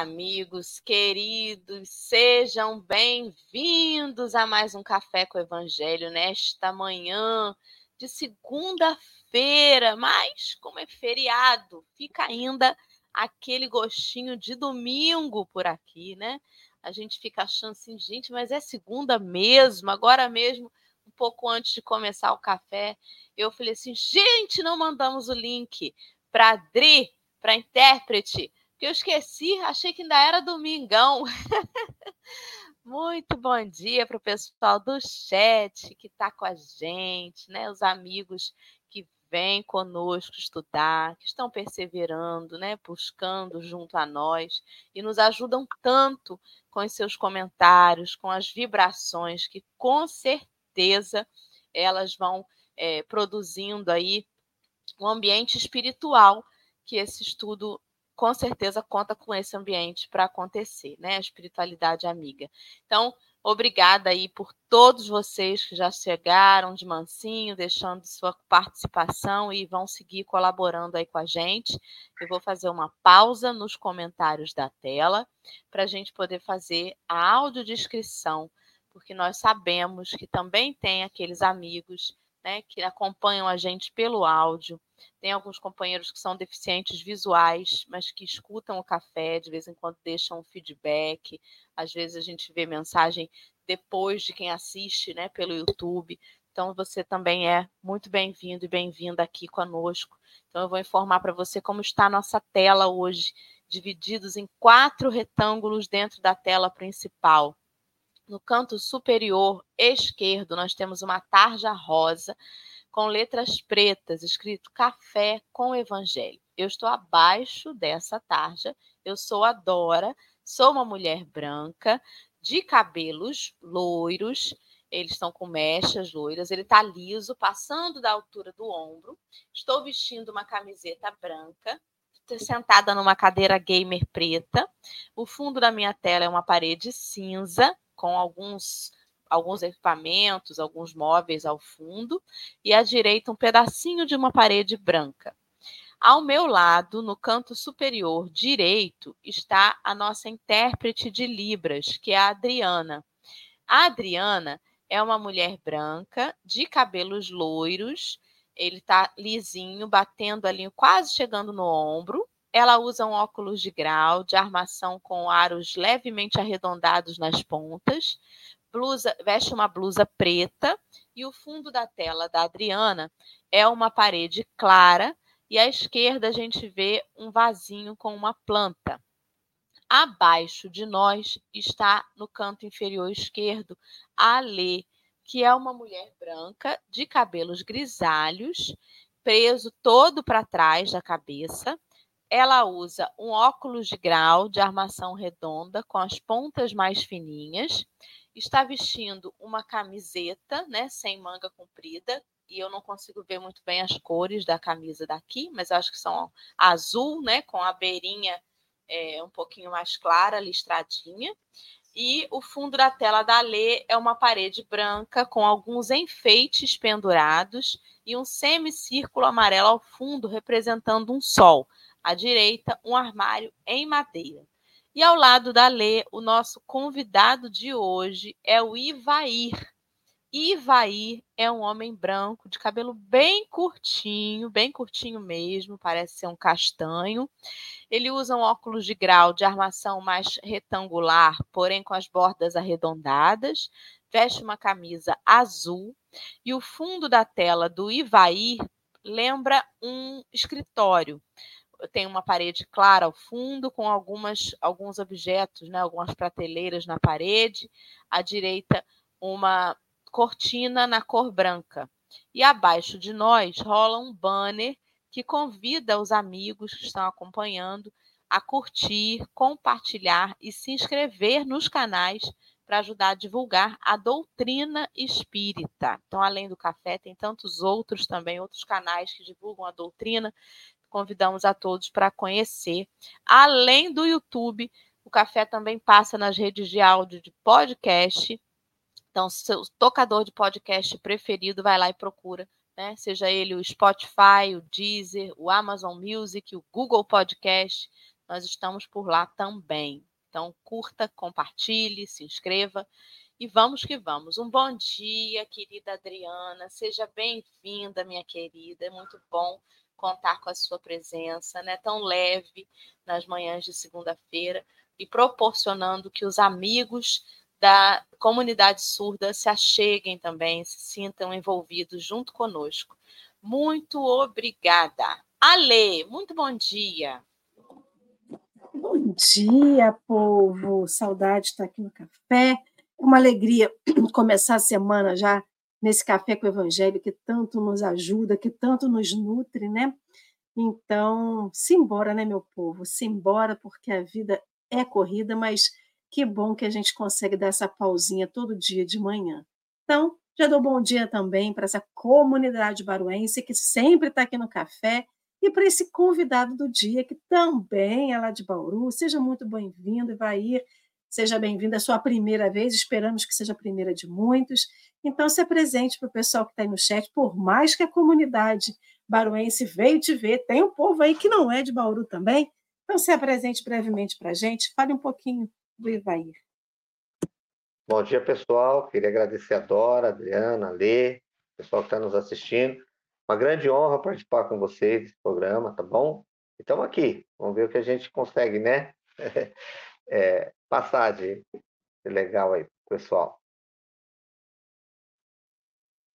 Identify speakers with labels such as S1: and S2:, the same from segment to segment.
S1: Amigos queridos, sejam bem-vindos a mais um Café com o Evangelho nesta manhã de segunda-feira, mas como é feriado, fica ainda aquele gostinho de domingo por aqui, né? A gente fica achando assim, gente, mas é segunda mesmo, agora mesmo, um pouco antes de começar o café, eu falei assim, gente, não mandamos o link para Dri, para intérprete que eu esqueci, achei que ainda era domingão. Muito bom dia para o pessoal do chat que está com a gente, né? Os amigos que vêm conosco estudar, que estão perseverando, né? Buscando junto a nós e nos ajudam tanto com os seus comentários, com as vibrações que com certeza elas vão é, produzindo aí um ambiente espiritual que esse estudo com certeza conta com esse ambiente para acontecer, né? A espiritualidade amiga. Então, obrigada aí por todos vocês que já chegaram de mansinho, deixando sua participação e vão seguir colaborando aí com a gente. Eu vou fazer uma pausa nos comentários da tela para a gente poder fazer a audiodescrição, porque nós sabemos que também tem aqueles amigos né, que acompanham a gente pelo áudio. Tem alguns companheiros que são deficientes visuais, mas que escutam o café, de vez em quando deixam um feedback. Às vezes a gente vê mensagem depois de quem assiste né, pelo YouTube. Então, você também é muito bem-vindo e bem-vinda aqui conosco. Então, eu vou informar para você como está a nossa tela hoje, divididos em quatro retângulos dentro da tela principal. No canto superior esquerdo, nós temos uma tarja rosa com letras pretas, escrito Café com Evangelho. Eu estou abaixo dessa tarja. Eu sou a Dora, sou uma mulher branca, de cabelos loiros. Eles estão com mechas loiras. Ele está liso, passando da altura do ombro. Estou vestindo uma camiseta branca, sentada numa cadeira gamer preta. O fundo da minha tela é uma parede cinza com alguns alguns equipamentos, alguns móveis ao fundo, e à direita um pedacinho de uma parede branca. Ao meu lado, no canto superior direito, está a nossa intérprete de Libras, que é a Adriana. A Adriana é uma mulher branca, de cabelos loiros, ele está lisinho, batendo ali, quase chegando no ombro, ela usa um óculos de grau de armação com aros levemente arredondados nas pontas, blusa, veste uma blusa preta e o fundo da tela da Adriana é uma parede clara e à esquerda a gente vê um vasinho com uma planta. Abaixo de nós está no canto inferior esquerdo a Lê, que é uma mulher branca de cabelos grisalhos, preso todo para trás da cabeça, ela usa um óculos de grau de armação redonda com as pontas mais fininhas. Está vestindo uma camiseta, né, sem manga comprida, e eu não consigo ver muito bem as cores da camisa daqui, mas acho que são azul, né, com a beirinha é, um pouquinho mais clara, listradinha. E o fundo da tela da Lê é uma parede branca com alguns enfeites pendurados e um semicírculo amarelo ao fundo representando um sol à direita, um armário em madeira. E ao lado da Lê, o nosso convidado de hoje é o Ivair. Ivair é um homem branco, de cabelo bem curtinho, bem curtinho mesmo, parece ser um castanho. Ele usa um óculos de grau de armação mais retangular, porém com as bordas arredondadas. Veste uma camisa azul e o fundo da tela do Ivair lembra um escritório tem uma parede clara ao fundo, com algumas, alguns objetos, né, algumas prateleiras na parede. À direita, uma cortina na cor branca. E abaixo de nós rola um banner que convida os amigos que estão acompanhando a curtir, compartilhar e se inscrever nos canais para ajudar a divulgar a doutrina espírita. Então, além do café, tem tantos outros também, outros canais que divulgam a doutrina convidamos a todos para conhecer. Além do YouTube, o café também passa nas redes de áudio de podcast. Então, seu tocador de podcast preferido, vai lá e procura, né? Seja ele o Spotify, o Deezer, o Amazon Music, o Google Podcast. nós estamos por lá também. Então, curta, compartilhe, se inscreva e vamos que vamos. Um bom dia, querida Adriana. Seja bem-vinda, minha querida. É muito bom contar com a sua presença, né? Tão leve nas manhãs de segunda-feira e proporcionando que os amigos da comunidade surda se acheguem também, se sintam envolvidos junto conosco. Muito obrigada. Ale, muito bom dia.
S2: Bom dia, povo. Saudade de estar aqui no café. É uma alegria começar a semana já nesse café com o Evangelho que tanto nos ajuda, que tanto nos nutre, né? Então, simbora, né, meu povo? Simbora, porque a vida é corrida, mas que bom que a gente consegue dar essa pausinha todo dia de manhã. Então, já dou bom dia também para essa comunidade baruense que sempre está aqui no café e para esse convidado do dia que também é lá de Bauru. Seja muito bem-vindo, Ivair. Seja bem-vindo, é sua primeira vez, esperamos que seja a primeira de muitos. Então, se apresente para o pessoal que está aí no chat, por mais que a comunidade baruense veio te ver, tem um povo aí que não é de Bauru também. Então, se apresente brevemente para a gente, fale um pouquinho do Ivair.
S3: Bom dia, pessoal. Queria agradecer a Dora, a Adriana, a Lê, pessoal que está nos assistindo. Uma grande honra participar com vocês desse programa, tá bom? E estamos aqui. Vamos ver o que a gente consegue, né? é, de legal aí, pessoal.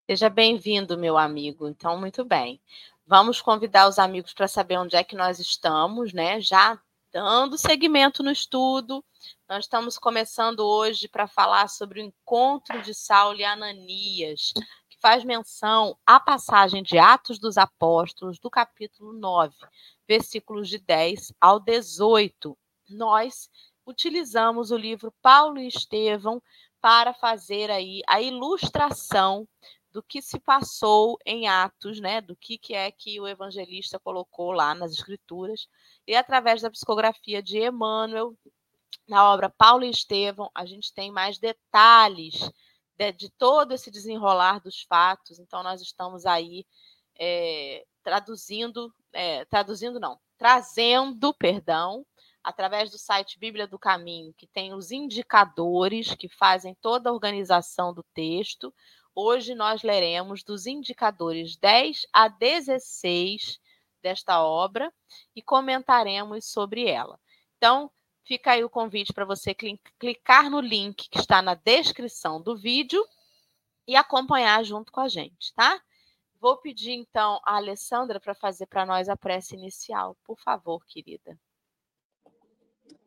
S1: Seja bem-vindo, meu amigo. Então, muito bem. Vamos convidar os amigos para saber onde é que nós estamos, né? Já dando seguimento no estudo. Nós estamos começando hoje para falar sobre o encontro de Saulo e Ananias, que faz menção à passagem de Atos dos Apóstolos, do capítulo 9, versículos de 10 ao 18. Nós utilizamos o livro Paulo e Estevão para fazer aí a ilustração do que se passou em Atos, né? Do que, que é que o evangelista colocou lá nas escrituras e através da psicografia de Emmanuel, na obra Paulo e Estevão, a gente tem mais detalhes de, de todo esse desenrolar dos fatos. Então, nós estamos aí é, traduzindo, é, traduzindo não, trazendo, perdão, através do site Bíblia do Caminho, que tem os indicadores que fazem toda a organização do texto. Hoje nós leremos dos indicadores 10 a 16 desta obra e comentaremos sobre ela. Então, fica aí o convite para você clicar no link que está na descrição do vídeo e acompanhar junto com a gente, tá? Vou pedir então a Alessandra para fazer para nós a prece inicial, por favor, querida.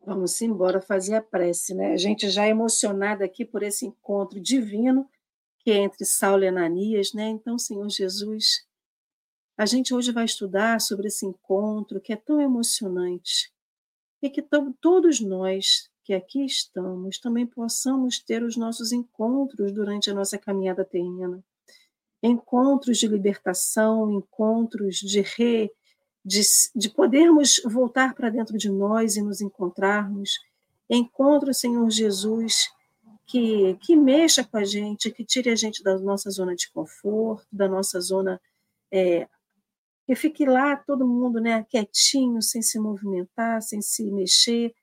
S2: Vamos embora fazer a prece, né? A gente já é emocionada aqui por esse encontro divino que é entre Saulo e Ananias, né? Então, Senhor Jesus, a gente hoje vai estudar sobre esse encontro que é tão emocionante e que todos nós que aqui estamos também possamos ter os nossos encontros durante a nossa caminhada terrena. Encontros de libertação, encontros de re, de, de podermos voltar para dentro de nós e nos encontrarmos. Encontros, Senhor Jesus, que, que mexa com a gente, que tire a gente da nossa zona de conforto, da nossa zona é, que fique lá todo mundo né, quietinho, sem se movimentar, sem se mexer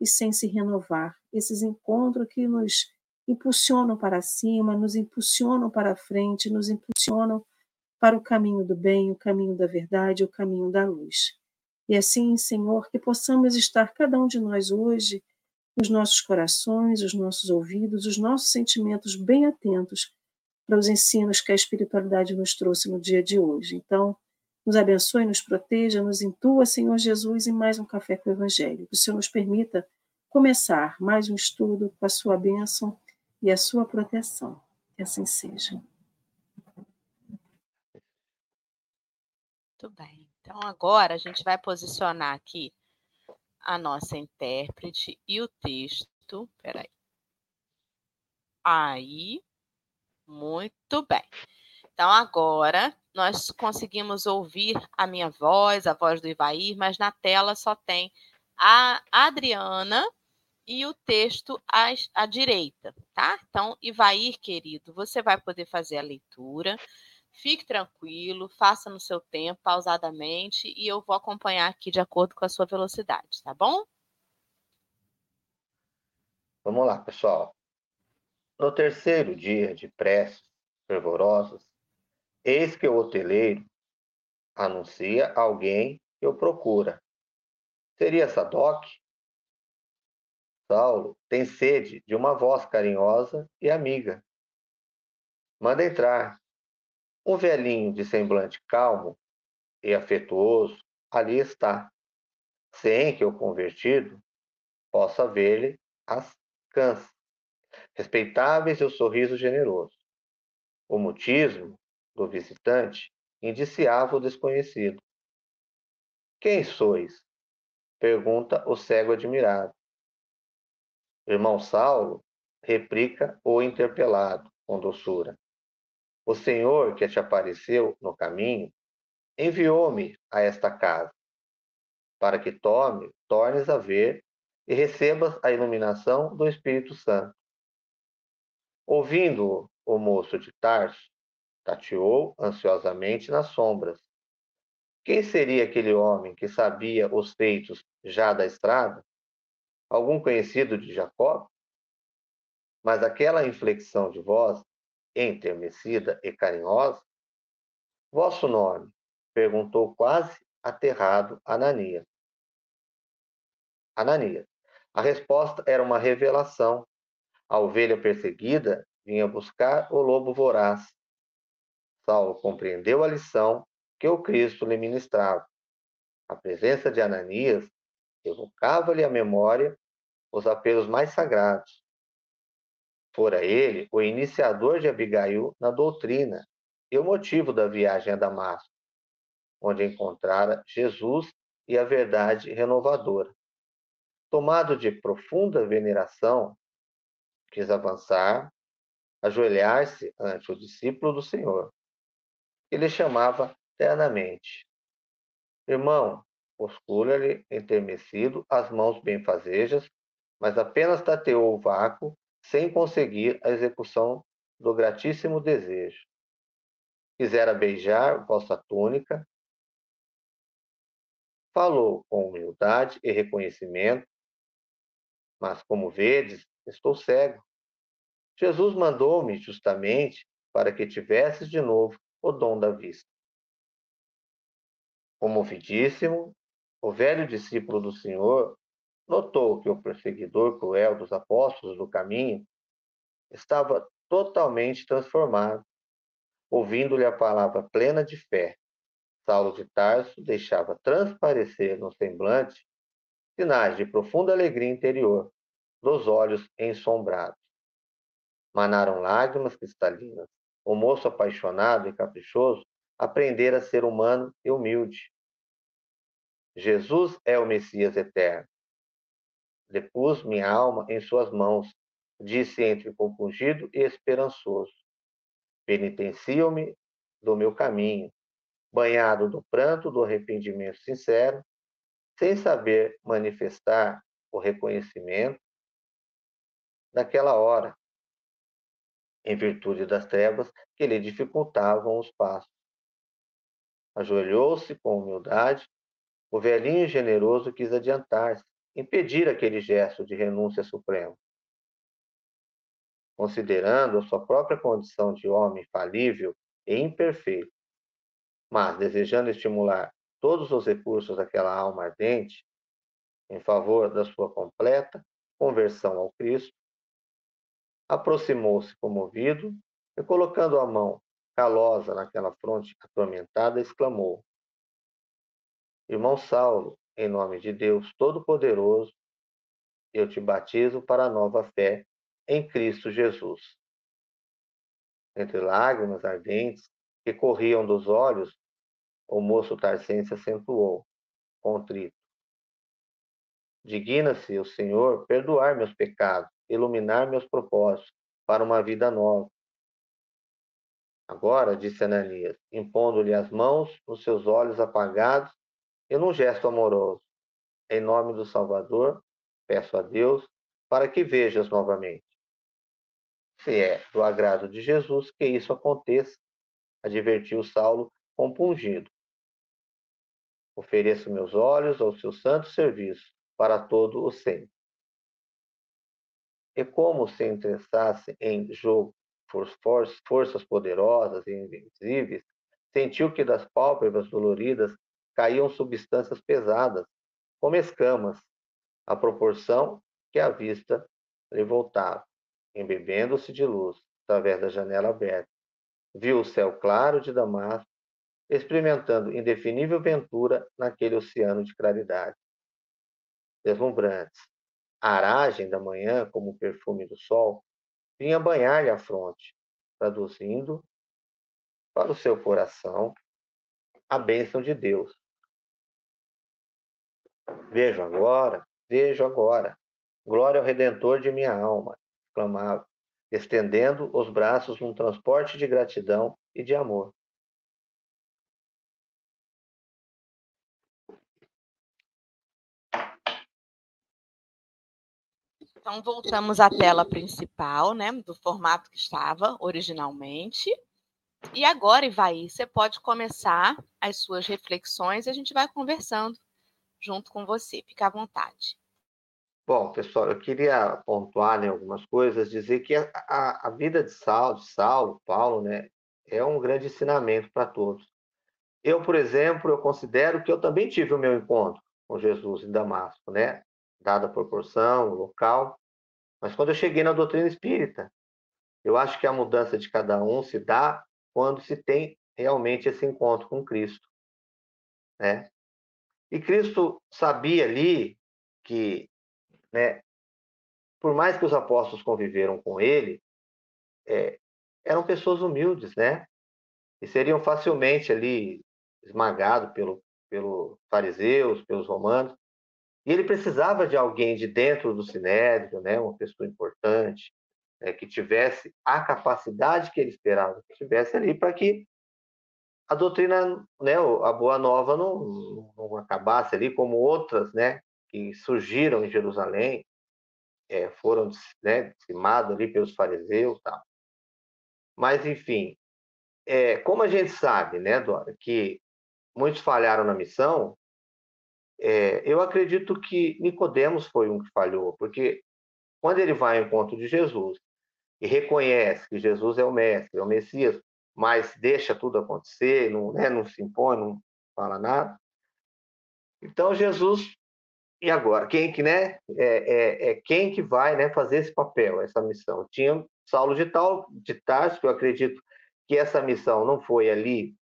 S2: e sem se renovar. Esses encontros que nos impulsionam para cima, nos impulsionam para frente, nos impulsionam para o caminho do bem, o caminho da verdade, o caminho da luz. E assim, Senhor, que possamos estar cada um de nós hoje, os nossos corações, os nossos ouvidos, os nossos sentimentos bem atentos para os ensinos que a espiritualidade nos trouxe no dia de hoje. Então, nos abençoe, nos proteja, nos intua, Senhor Jesus, em mais um Café com o Evangelho. Que o Senhor nos permita começar mais um estudo com a sua bênção e a sua proteção. Que assim seja.
S1: Muito bem. Então, agora a gente vai posicionar aqui a nossa intérprete e o texto. Peraí. Aí. Muito bem. Então, agora nós conseguimos ouvir a minha voz, a voz do Ivair, mas na tela só tem a Adriana e o texto à, à direita, tá? Então, Ivair, querido, você vai poder fazer a leitura. Fique tranquilo, faça no seu tempo, pausadamente, e eu vou acompanhar aqui de acordo com a sua velocidade, tá bom?
S3: Vamos lá, pessoal. No terceiro dia de preces fervorosas, eis que o hoteleiro anuncia alguém que o procura. Seria Sadoc? Saulo tem sede de uma voz carinhosa e amiga. Manda entrar. Um velhinho de semblante calmo e afetuoso ali está, sem que o convertido possa ver-lhe as cãs, respeitáveis e o sorriso generoso. O mutismo do visitante indiciava o desconhecido. Quem sois? pergunta o cego admirado. Irmão Saulo, replica o interpelado com doçura. O Senhor que te apareceu no caminho enviou-me a esta casa, para que tome, tornes a ver e recebas a iluminação do Espírito Santo. Ouvindo o moço de Tarso, tateou ansiosamente nas sombras. Quem seria aquele homem que sabia os feitos já da estrada? Algum conhecido de Jacó? Mas aquela inflexão de voz enternecida e carinhosa? Vosso nome? perguntou quase aterrado Ananias. Ananias. A resposta era uma revelação. A ovelha perseguida vinha buscar o lobo voraz. Saulo compreendeu a lição que o Cristo lhe ministrava. A presença de Ananias evocava-lhe a memória os apelos mais sagrados, Fora ele o iniciador de Abigail na doutrina e o motivo da viagem a Damasco, onde encontrara Jesus e a verdade renovadora. Tomado de profunda veneração, quis avançar, ajoelhar-se ante o discípulo do Senhor. Ele chamava ternamente. Irmão, oscula-lhe enternecido as mãos benfazejas, mas apenas tateou o vácuo sem conseguir a execução do gratíssimo desejo. Quisera beijar vossa túnica, falou com humildade e reconhecimento, mas como vedes, estou cego. Jesus mandou-me justamente para que tivesses de novo o dom da vista. Comovidíssimo, o velho discípulo do Senhor notou que o perseguidor cruel dos apóstolos do caminho estava totalmente transformado, ouvindo-lhe a palavra plena de fé. Saulo de Tarso deixava transparecer no semblante sinais de profunda alegria interior, dos olhos ensombrados. Manaram lágrimas cristalinas. O moço apaixonado e caprichoso aprendera a ser humano e humilde. Jesus é o Messias eterno. Depus minha alma em suas mãos, disse entre compungido e esperançoso. Penitencio-me do meu caminho, banhado do pranto do arrependimento sincero, sem saber manifestar o reconhecimento naquela hora, em virtude das trevas que lhe dificultavam os passos. Ajoelhou-se com humildade, o velhinho generoso quis adiantar-se, impedir aquele gesto de renúncia suprema. Considerando a sua própria condição de homem falível e imperfeito, mas desejando estimular todos os recursos daquela alma ardente em favor da sua completa conversão ao Cristo, aproximou-se comovido e, colocando a mão calosa naquela fronte atormentada, exclamou: Irmão Saulo, em nome de Deus Todo-Poderoso, eu te batizo para a nova fé em Cristo Jesus. Entre lágrimas ardentes que corriam dos olhos, o moço tarcense acentuou, contrito. Digna-se o Senhor perdoar meus pecados, iluminar meus propósitos para uma vida nova. Agora, disse Ananias, impondo-lhe as mãos nos seus olhos apagados e num gesto amoroso, em nome do Salvador, peço a Deus para que vejas novamente. Se é do agrado de Jesus que isso aconteça, advertiu Saulo compungido. Ofereço meus olhos ao seu santo serviço para todo o sempre. E como se interessasse em jogo por forças poderosas e invisíveis, sentiu que das pálpebras doloridas caíam substâncias pesadas, como escamas, à proporção que a vista lhe voltava, embebendo-se de luz através da janela aberta. Viu o céu claro de Damasco, experimentando indefinível ventura naquele oceano de claridade. Deslumbrantes, a aragem da manhã, como o perfume do sol, vinha banhar-lhe a fronte, traduzindo para o seu coração a bênção de Deus. Vejo agora, vejo agora, glória ao Redentor de minha alma, exclamava, estendendo os braços num transporte de gratidão e de amor.
S1: Então, voltamos à tela principal, né, do formato que estava originalmente. E agora, Ivaí, você pode começar as suas reflexões e a gente vai conversando junto com você. Fica à vontade.
S3: Bom, pessoal, eu queria pontuar né, algumas coisas, dizer que a, a, a vida de Saulo, de Saulo, Paulo, né, é um grande ensinamento para todos. Eu, por exemplo, eu considero que eu também tive o meu encontro com Jesus em Damasco, né? dada a proporção, o local. Mas quando eu cheguei na doutrina espírita, eu acho que a mudança de cada um se dá quando se tem realmente esse encontro com Cristo. Né? E Cristo sabia ali que, né, por mais que os apóstolos conviveram com ele, é, eram pessoas humildes, né? E seriam facilmente ali esmagados pelo, pelos fariseus, pelos romanos. E ele precisava de alguém de dentro do sinédrio, né, uma pessoa importante, né, que tivesse a capacidade que ele esperava que tivesse ali para que a doutrina, né, a boa nova não, não acabasse ali como outras, né, que surgiram em Jerusalém, é, foram né, dizimados ali pelos fariseus, tal. Mas enfim, é, como a gente sabe, né, Dora, que muitos falharam na missão, é, eu acredito que Nicodemos foi um que falhou, porque quando ele vai ao encontro de Jesus e reconhece que Jesus é o mestre, é o Messias, mas deixa tudo acontecer, não, né, não se impõe, não fala nada. Então Jesus e agora quem que né é, é, é, quem que vai né fazer esse papel, essa missão? Tinha Saulo de Tal de Tarso, eu acredito que essa missão não foi ali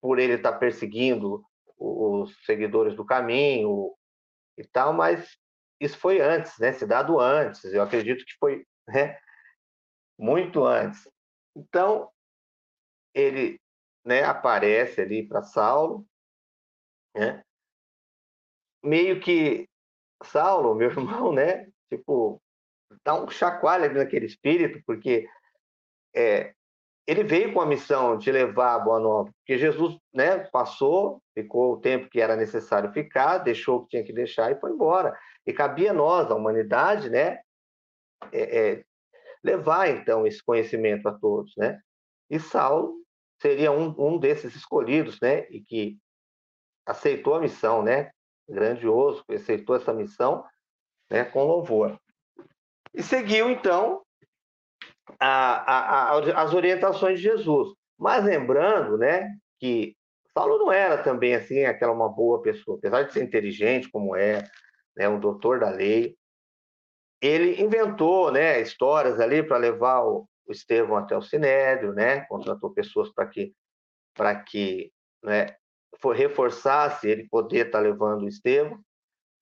S3: por ele estar perseguindo os seguidores do caminho e tal, mas isso foi antes, né? Se dado antes. Eu acredito que foi né? muito antes. Então ele né, aparece ali para Saulo, né? meio que Saulo, meu irmão, né? Tipo, dá um chacoalho naquele espírito, porque é, ele veio com a missão de levar a boa nova, porque Jesus né, passou, ficou o tempo que era necessário ficar, deixou o que tinha que deixar e foi embora. E cabia a nós, a humanidade, né, é, é, levar então esse conhecimento a todos, né? E Saulo seria um, um desses escolhidos, né, e que aceitou a missão, né, grandioso, aceitou essa missão, né, com louvor. E seguiu então a, a, as orientações de Jesus. Mas lembrando, né, que Saulo não era também assim aquela uma boa pessoa, apesar de ser inteligente como é, né, um doutor da lei, ele inventou, né, histórias ali para levar o, o Estevão até o Sinédrio, né, contratou pessoas para que para que, né, for, reforçasse ele poder estar tá levando o Estevão.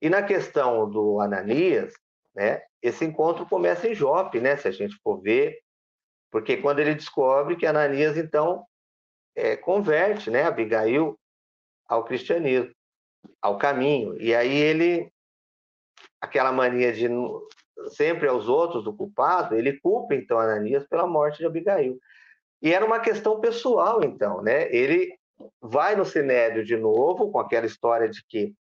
S3: E na questão do Ananias, né, esse encontro começa em Jope, né, se a gente for ver, porque quando ele descobre que Ananias, então, é, converte né, Abigail ao cristianismo, ao caminho. E aí ele, aquela mania de sempre aos outros do culpado, ele culpa, então, Ananias pela morte de Abigail. E era uma questão pessoal, então, né? Ele vai no Sinédrio de novo, com aquela história de que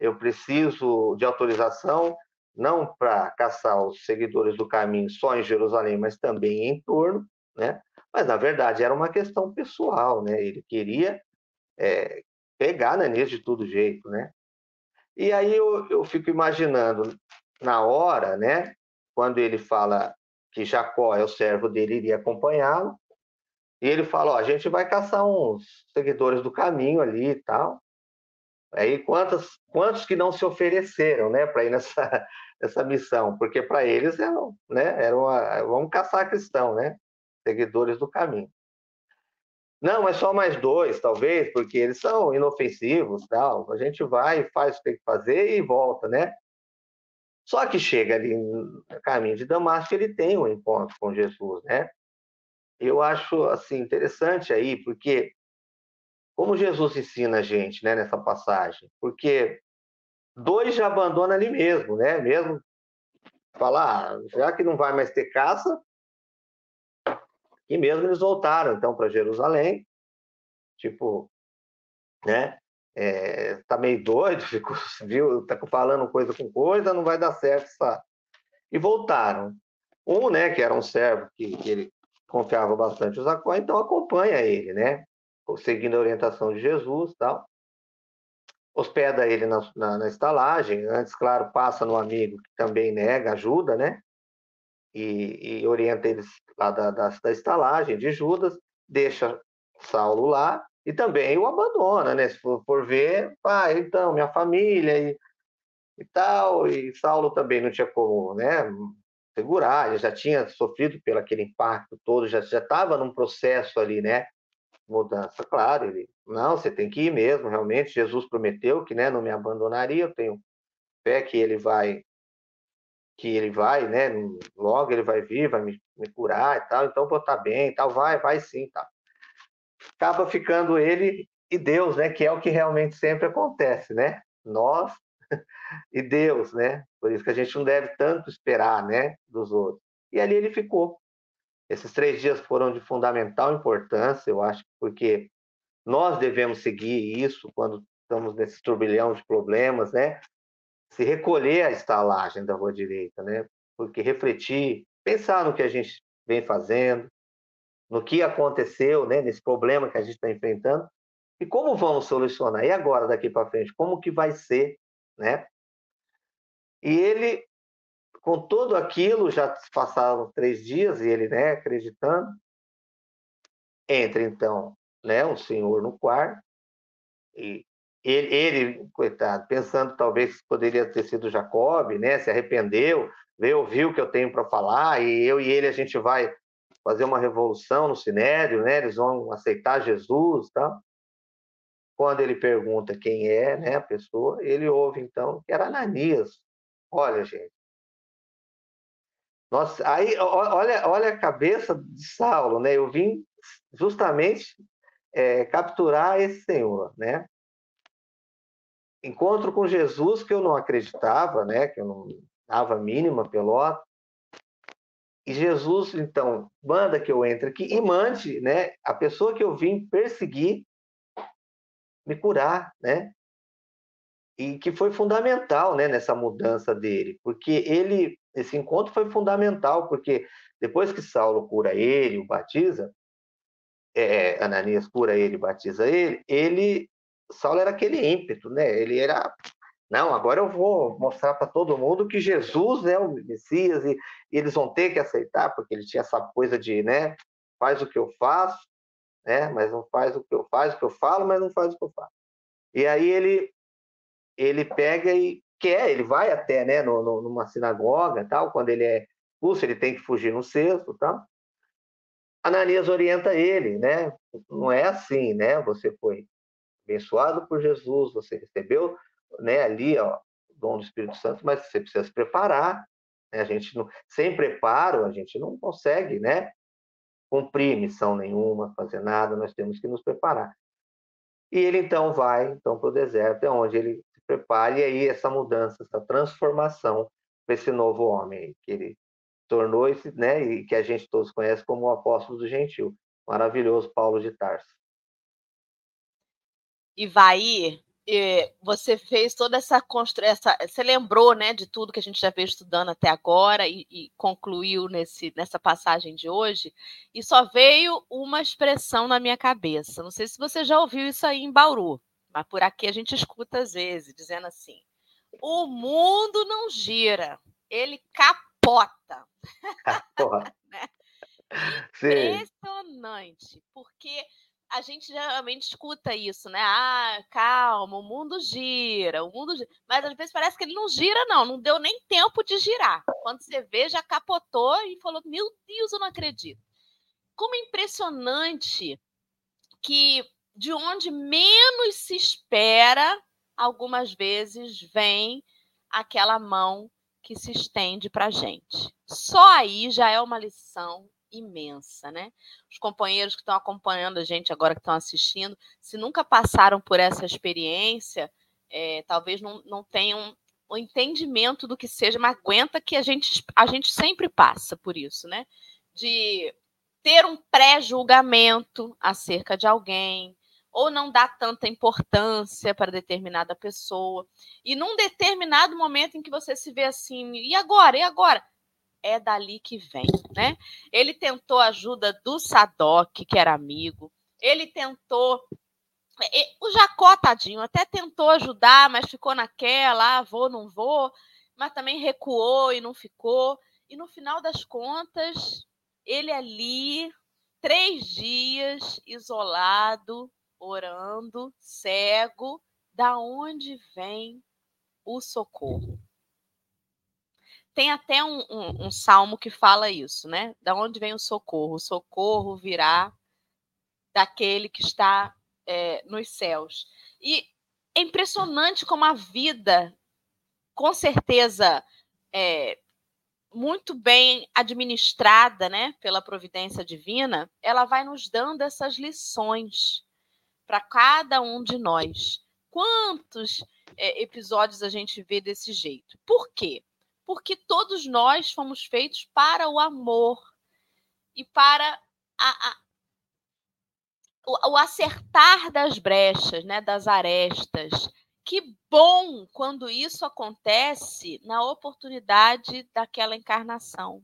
S3: eu preciso de autorização não para caçar os seguidores do caminho só em Jerusalém, mas também em torno, né? Mas, na verdade, era uma questão pessoal, né? Ele queria é, pegar Ananias de todo jeito, né? E aí eu, eu fico imaginando, na hora, né? Quando ele fala que Jacó é o servo dele, iria acompanhá-lo, e ele fala, ó, a gente vai caçar uns seguidores do caminho ali e tal. Aí quantos, quantos que não se ofereceram, né, para ir nessa, nessa missão? Porque para eles era, né, era uma, vamos caçar cristão, né? seguidores do caminho. Não, é só mais dois, talvez, porque eles são inofensivos, tal. A gente vai, faz o que tem que fazer e volta, né? Só que chega ali no caminho de Damasco, ele tem um encontro com Jesus, né? Eu acho assim interessante aí, porque como Jesus ensina a gente, né, nessa passagem, porque dois já abandonam ali mesmo, né? Mesmo falar, ah, já que não vai mais ter caça, e mesmo eles voltaram, então, para Jerusalém, tipo, né? É, tá meio doido, ficou, viu, tá falando coisa com coisa, não vai dar certo, sabe? E voltaram. Um, né, que era um servo que, que ele confiava bastante o Zacó, então acompanha ele, né? Seguindo a orientação de Jesus tal. Hospeda ele na, na, na estalagem, antes, claro, passa no amigo que também nega ajuda, né? e, e orienta eles lá da, da, da, estalagem de Judas, deixa Saulo lá e também o abandona, né? Se for, for ver, ah, então, minha família e, e tal, e Saulo também não tinha como, né? Segurar, ele já tinha sofrido pelo aquele impacto todo, já estava num processo ali, né? Mudança, claro, ele, não, você tem que ir mesmo, realmente, Jesus prometeu que, né, não me abandonaria, eu tenho fé que ele vai que ele vai, né? Logo ele vai vir, vai me, me curar e tal, então estar tá bem e tal, vai, vai sim, tal. Acaba ficando ele e Deus, né? Que é o que realmente sempre acontece, né? Nós e Deus, né? Por isso que a gente não deve tanto esperar, né? Dos outros. E ali ele ficou. Esses três dias foram de fundamental importância, eu acho, porque nós devemos seguir isso quando estamos nesse turbilhão de problemas, né? se recolher a estalagem da rua direita, né? Porque refletir, pensar no que a gente vem fazendo, no que aconteceu, né? Nesse problema que a gente está enfrentando e como vamos solucionar. E agora daqui para frente, como que vai ser, né? E ele, com tudo aquilo, já passaram três dias e ele, né? Acreditando, entra então, né? Um senhor no quarto e ele, ele, coitado, pensando talvez que poderia ter sido Jacob, né? Se arrependeu, veio ouvir o que eu tenho para falar e eu e ele a gente vai fazer uma revolução no Sinédrio, né? Eles vão aceitar Jesus, tá? Quando ele pergunta quem é, né, a pessoa, ele ouve então que era Ananias. Olha, gente. Nossa, aí olha, olha a cabeça de Saulo, né? Eu vim justamente é, capturar esse senhor, né? encontro com Jesus que eu não acreditava, né? Que eu não dava mínima pelota. E Jesus, então, manda que eu entre aqui e mande, né? A pessoa que eu vim perseguir me curar, né? E que foi fundamental, né? Nessa mudança dele, porque ele, esse encontro foi fundamental, porque depois que Saulo cura ele, o batiza, é, Ananias cura ele, batiza ele, ele Saulo era aquele ímpeto, né? Ele era, não, agora eu vou mostrar para todo mundo que Jesus é o Messias e, e, eles vão ter que aceitar, porque ele tinha essa coisa de, né? Faz o que eu faço, né? Mas não faz o que eu faço, o que eu falo, mas não faz o que eu faço. E aí ele ele pega e quer, ele vai até, né? No, no, numa sinagoga, tal. Quando ele é expulso, ele tem que fugir no cesto, tal. Ananias orienta ele, né? Não é assim, né? Você foi abençoado por Jesus, você recebeu né, ali ó, o dom do Espírito Santo, mas você precisa se preparar. Né? A gente não, sem preparo, a gente não consegue né, cumprir missão nenhuma, fazer nada, nós temos que nos preparar. E ele então vai então para o deserto, é onde ele se prepara, e aí essa mudança, essa transformação para esse novo homem que ele tornou esse, né, e que a gente todos conhece como o apóstolo do gentil, maravilhoso Paulo de Tarso
S1: e vai você fez toda essa construção, você lembrou, né, de tudo que a gente já veio estudando até agora e, e, concluiu nesse, nessa passagem de hoje, e só veio uma expressão na minha cabeça. Não sei se você já ouviu isso aí em Bauru, mas por aqui a gente escuta às vezes, dizendo assim: o mundo não gira, ele capota.
S3: Porra.
S1: né? Impressionante, porque a gente geralmente escuta isso, né? Ah, calma, o mundo gira, o mundo gira. Mas às vezes parece que ele não gira, não, não deu nem tempo de girar. Quando você vê, já capotou e falou: Meu Deus, eu não acredito. Como é impressionante que de onde menos se espera, algumas vezes vem aquela mão que se estende para a gente. Só aí já é uma lição imensa, né? Os companheiros que estão acompanhando a gente agora, que estão assistindo, se nunca passaram por essa experiência, é, talvez não, não tenham o entendimento do que seja, mas aguenta que a gente, a gente sempre passa por isso, né? De ter um pré-julgamento acerca de alguém, ou não dar tanta importância para determinada pessoa. E num determinado momento em que você se vê assim, e agora? E agora? É dali que vem, né? Ele tentou a ajuda do Sadoc, que era amigo. Ele tentou o Jacó, tadinho, até tentou ajudar, mas ficou naquela, ah, vou, não vou, mas também recuou e não ficou. E no final das contas, ele ali, três dias, isolado, orando, cego, da onde vem o socorro? Tem até um, um, um, salmo que fala isso, né? Da onde vem o socorro? O socorro virá daquele que está é, nos céus. E é impressionante como a vida, com certeza, é, muito bem administrada, né, pela providência divina, ela vai nos dando essas lições para cada um de nós. Quantos é, episódios a gente vê desse jeito? Por quê? Porque todos nós fomos feitos para o amor e para a, a, o, o, acertar das brechas, né, das arestas. Que bom quando isso acontece na oportunidade daquela encarnação.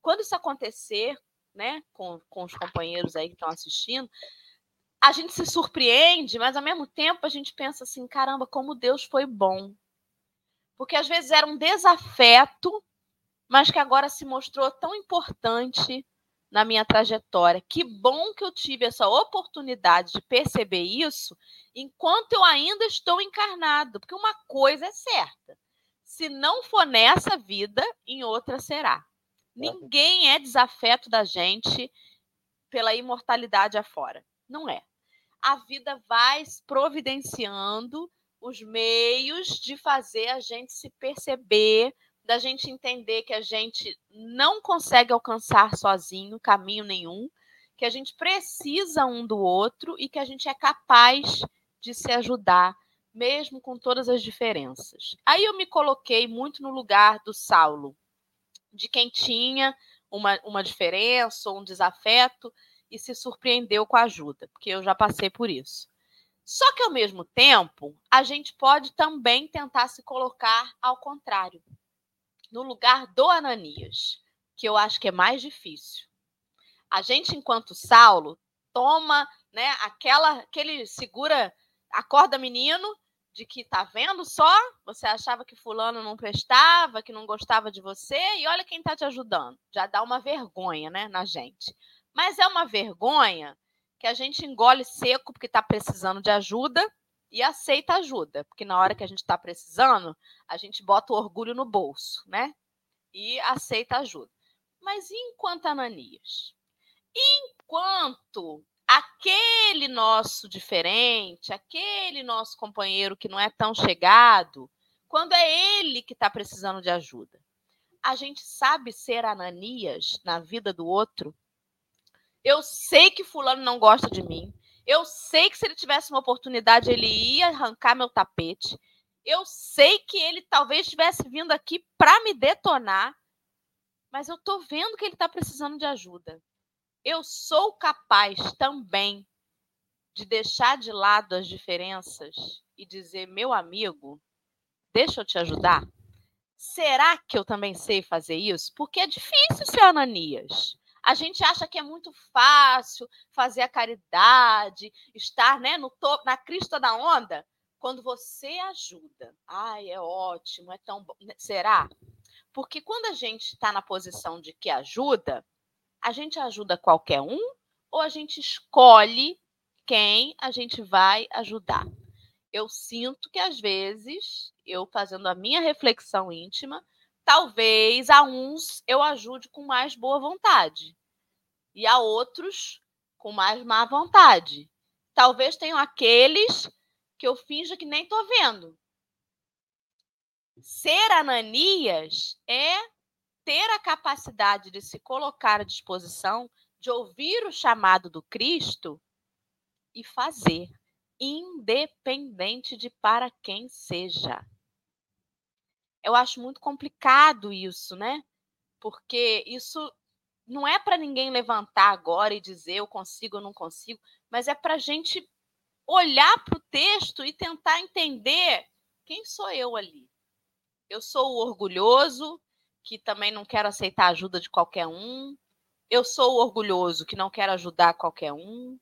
S1: Quando isso acontecer, né, com, com os companheiros aí que estão assistindo, a gente se surpreende, mas ao mesmo tempo a gente pensa assim: caramba, como Deus foi bom porque às vezes era um desafeto, mas que agora se mostrou tão importante na minha trajetória. Que bom que eu tive essa oportunidade de perceber isso enquanto eu ainda estou encarnado, porque uma coisa é certa: se não for nessa vida, em outra será. Ninguém é desafeto da gente pela imortalidade afora. Não é. A vida vai providenciando os meios de fazer a gente se perceber, da gente entender que a gente não consegue alcançar sozinho caminho nenhum, que a gente precisa um do outro e que a gente é capaz de se ajudar, mesmo com todas as diferenças. Aí eu me coloquei muito no lugar do Saulo, de quem tinha uma, uma diferença ou um desafeto e se surpreendeu com a ajuda, porque eu já passei por isso. Só que, ao mesmo tempo, a gente pode também tentar se colocar ao contrário, no lugar do Ananias, que eu acho que é mais difícil. A gente, enquanto Saulo, toma né, aquela, aquele segura, acorda menino, de que tá vendo só, você achava que fulano não prestava, que não gostava de você, e olha quem tá te ajudando. Já dá uma vergonha, né, na gente. Mas é uma vergonha que a gente engole seco porque está precisando de ajuda e aceita ajuda, porque na hora que a gente está precisando, a gente bota o orgulho no bolso, né? E aceita ajuda. Mas enquanto Ananias? Enquanto aquele nosso diferente, aquele nosso companheiro que não é tão chegado, quando é ele que está precisando de ajuda, a gente sabe ser Ananias na vida do outro eu sei que fulano não gosta de mim. Eu sei que se ele tivesse uma oportunidade, ele ia arrancar meu tapete. Eu sei que ele talvez estivesse vindo aqui para me detonar, mas eu tô vendo que ele está precisando de ajuda. Eu sou capaz também de deixar de lado as diferenças e dizer: meu amigo, deixa eu te ajudar? Será que eu também sei fazer isso? Porque é difícil ser Ananias. A gente acha que é muito fácil fazer a caridade, estar né, no topo, na crista da onda, quando você ajuda. Ai, é ótimo, é tão bom. Será? Porque quando a gente está na posição de que ajuda, a gente ajuda qualquer um ou a gente escolhe quem a gente vai ajudar? Eu sinto que às vezes, eu fazendo a minha reflexão íntima, talvez a uns eu ajude com mais boa vontade e a outros com mais má vontade. Talvez tenham aqueles que eu finja que nem estou vendo. Ser Ananias é ter a capacidade de se colocar à disposição, de ouvir o chamado do Cristo e fazer, independente de para quem seja. Eu acho muito complicado isso, né? Porque isso não é para ninguém levantar agora e dizer eu consigo ou não consigo, mas é para a gente olhar para o texto e tentar entender quem sou eu ali. Eu sou o orgulhoso, que também não quero aceitar a ajuda de qualquer um. Eu sou o orgulhoso, que não quero ajudar qualquer um.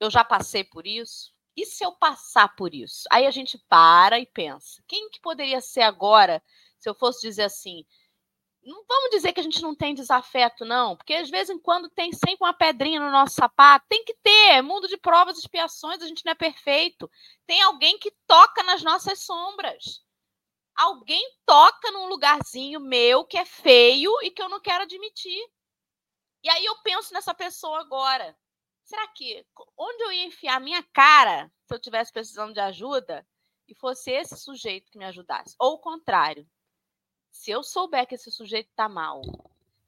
S1: Eu já passei por isso. E se eu passar por isso? Aí a gente para e pensa: quem que poderia ser agora se eu fosse dizer assim? Não vamos dizer que a gente não tem desafeto, não, porque às vezes em quando tem sempre uma pedrinha no nosso sapato, tem que ter, é mundo de provas e expiações, a gente não é perfeito. Tem alguém que toca nas nossas sombras. Alguém toca num lugarzinho meu que é feio e que eu não quero admitir. E aí eu penso nessa pessoa agora será que onde eu ia enfiar a minha cara se eu tivesse precisando de ajuda e fosse esse sujeito que me ajudasse? Ou o contrário, se eu souber que esse sujeito está mal,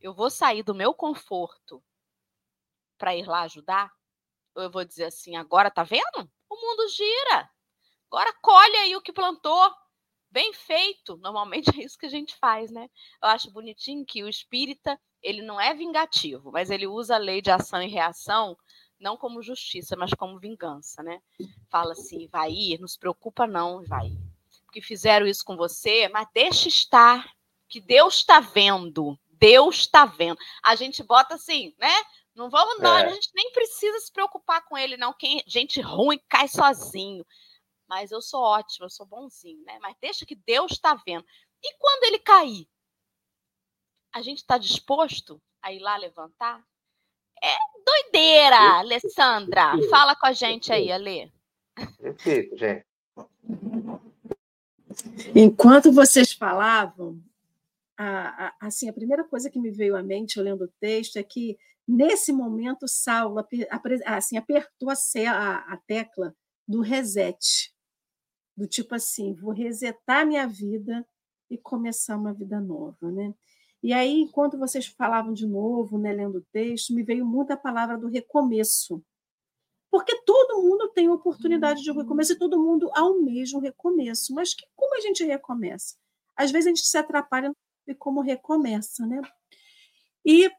S1: eu vou sair do meu conforto para ir lá ajudar? Ou eu vou dizer assim, agora tá vendo? O mundo gira. Agora colhe aí o que plantou. Bem feito. Normalmente é isso que a gente faz, né? Eu acho bonitinho que o espírita, ele não é vingativo, mas ele usa a lei de ação e reação não como justiça, mas como vingança, né? Fala assim, vai ir, não se preocupa não, vai. Porque fizeram isso com você, mas deixa estar, que Deus está vendo, Deus está vendo. A gente bota assim, né? Não vamos, não, é. a gente nem precisa se preocupar com ele, não. Quem gente ruim cai sozinho. Mas eu sou ótimo, eu sou bonzinho, né? Mas deixa que Deus está vendo. E quando ele cair, a gente está disposto a ir lá levantar? É doideira, Alessandra. Fala com a gente aí, Ale.
S3: Perfeito, gente.
S2: Enquanto vocês falavam, a, a, assim, a primeira coisa que me veio à mente olhando o texto é que, nesse momento, Saulo assim, apertou a, a, a tecla do reset, do tipo assim, vou resetar minha vida e começar uma vida nova, né? E aí, enquanto vocês falavam de novo, né, lendo o texto, me veio muito a palavra do recomeço. Porque todo mundo tem oportunidade de recomeço e todo mundo almeja um recomeço. Mas que, como a gente recomeça? Às vezes a gente se atrapalha e como recomeça, né? E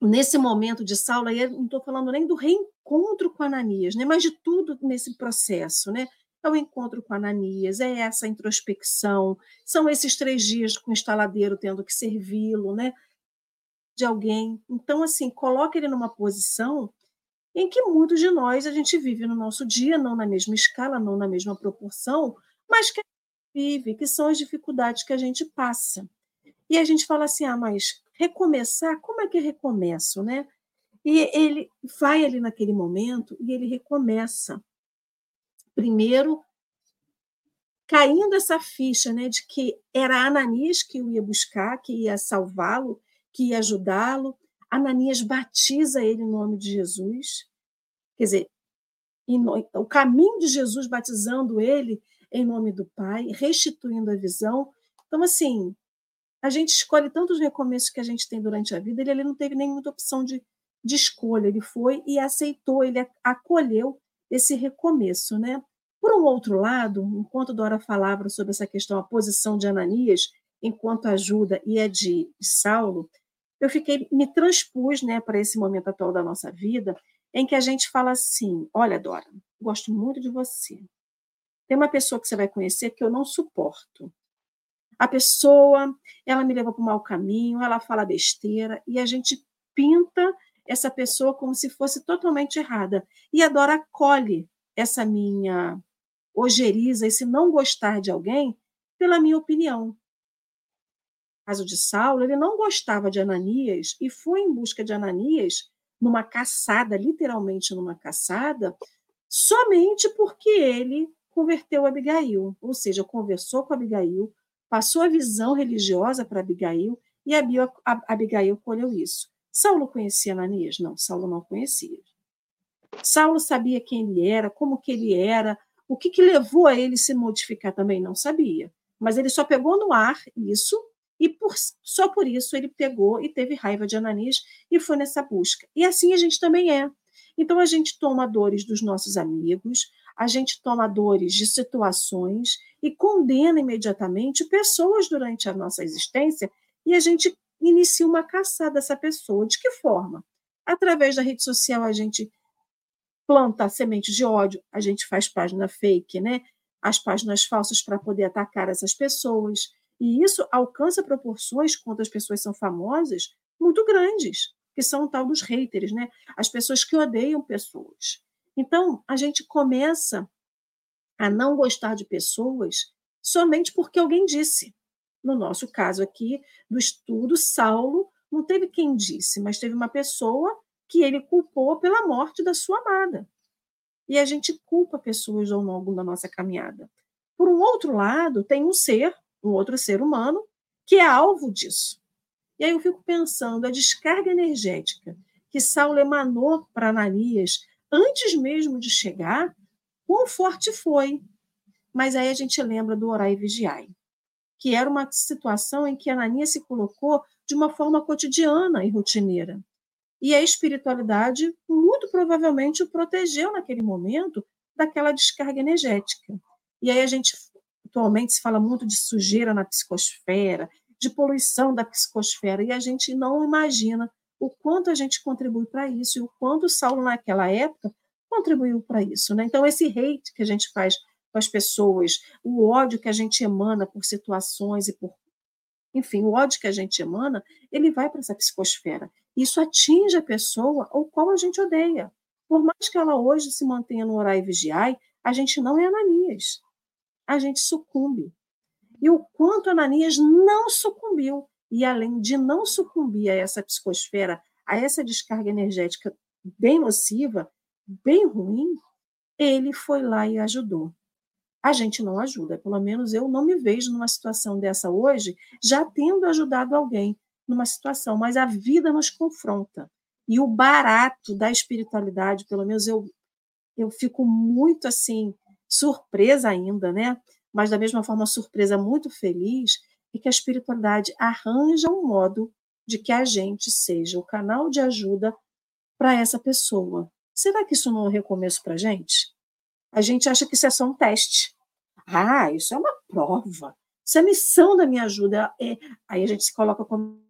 S2: nesse momento de Saulo, aí não estou falando nem do reencontro com Ananias, né? mas de tudo nesse processo, né? É o encontro com Ananias, é essa introspecção, são esses três dias com o instaladeiro tendo que servi-lo, né? De alguém. Então, assim, coloca ele numa posição em que muitos de nós a gente vive no nosso dia, não na mesma escala, não na mesma proporção, mas que vive, que são as dificuldades que a gente passa. E a gente fala assim: ah, mas recomeçar, como é que recomeço, né? E ele vai ali naquele momento e ele recomeça primeiro caindo essa ficha né, de que era Ananias que o ia buscar, que ia salvá-lo, que ia ajudá-lo. Ananias batiza ele em nome de Jesus. Quer dizer, o caminho de Jesus batizando ele em nome do Pai, restituindo a visão. Então, assim, a gente escolhe tantos recomeços que a gente tem durante a vida, ele, ele não teve nem muita opção de, de escolha, ele foi e aceitou, ele acolheu esse recomeço, né? Por um outro lado, enquanto Dora falava sobre essa questão, a posição de Ananias enquanto ajuda e a de Saulo, eu fiquei me transpus, né, para esse momento atual da nossa vida, em que a gente fala assim: olha, Dora, gosto muito de você. Tem uma pessoa que você vai conhecer que eu não suporto. A pessoa, ela me leva para o mau caminho, ela fala besteira, e a gente pinta essa pessoa como se fosse totalmente errada. E a Dora acolhe essa minha ojeriza, esse não gostar de alguém, pela minha opinião. No caso de Saulo, ele não gostava de Ananias e foi em busca de Ananias numa caçada, literalmente numa caçada, somente porque ele converteu Abigail, ou seja, conversou com Abigail, passou a visão religiosa para Abigail e Abigail colheu isso. Saulo conhecia Ananias? Não, Saulo não conhecia. Saulo sabia quem ele era, como que ele era, o que, que levou a ele se modificar também, não sabia. Mas ele só pegou no ar isso, e por, só por isso ele pegou e teve raiva de Ananias e foi nessa busca. E assim a gente também é. Então a gente toma dores dos nossos amigos, a gente toma dores de situações e condena imediatamente pessoas durante a nossa existência e a gente inicia uma caçada dessa pessoa. De que forma? Através da rede social a gente planta sementes de ódio, a gente faz página fake, né? As páginas falsas para poder atacar essas pessoas. E isso alcança proporções, quando as pessoas são famosas, muito grandes, que são o tal dos haters, né? As pessoas que odeiam pessoas. Então, a gente começa a não gostar de pessoas somente porque alguém disse. No nosso caso aqui do estudo, Saulo não teve quem disse, mas teve uma pessoa que ele culpou pela morte da sua amada. E a gente culpa pessoas ao longo da nossa caminhada. Por um outro lado, tem um ser, um outro ser humano, que é alvo disso. E aí eu fico pensando, a descarga energética que Saulo emanou para Ananias antes mesmo de chegar, quão forte foi. Mas aí a gente lembra do orar e vigiai, que era uma situação em que Ananias se colocou de uma forma cotidiana e rotineira. E a espiritualidade, muito provavelmente, o protegeu naquele momento daquela descarga energética. E aí a gente, atualmente, se fala muito de sujeira na psicosfera, de poluição da psicosfera, e a gente não imagina o quanto a gente contribui para isso e o quanto Saulo, naquela época, contribuiu para isso. Né? Então, esse hate que a gente faz com as pessoas, o ódio que a gente emana por situações e por. Enfim, o ódio que a gente emana, ele vai para essa psicosfera. Isso atinge a pessoa ao qual a gente odeia. Por mais que ela hoje se mantenha no orar e vigiai, a gente não é Ananias. A gente sucumbe. E o quanto Ananias não sucumbiu. E além de não sucumbir a essa psicosfera, a essa descarga energética bem nociva, bem ruim, ele foi lá e ajudou. A gente não ajuda, pelo menos eu não me vejo numa situação dessa hoje, já tendo ajudado alguém numa situação, mas a vida nos confronta. E o barato da espiritualidade, pelo menos eu, eu fico muito assim, surpresa ainda, né? Mas da mesma forma, surpresa muito feliz, é que a espiritualidade arranja um modo de que a gente seja o canal de ajuda para essa pessoa. Será que isso não é um recomeço para a gente? A gente acha que isso é só um teste. Ah, isso é uma prova. Isso é missão da minha ajuda. É... Aí a gente se coloca como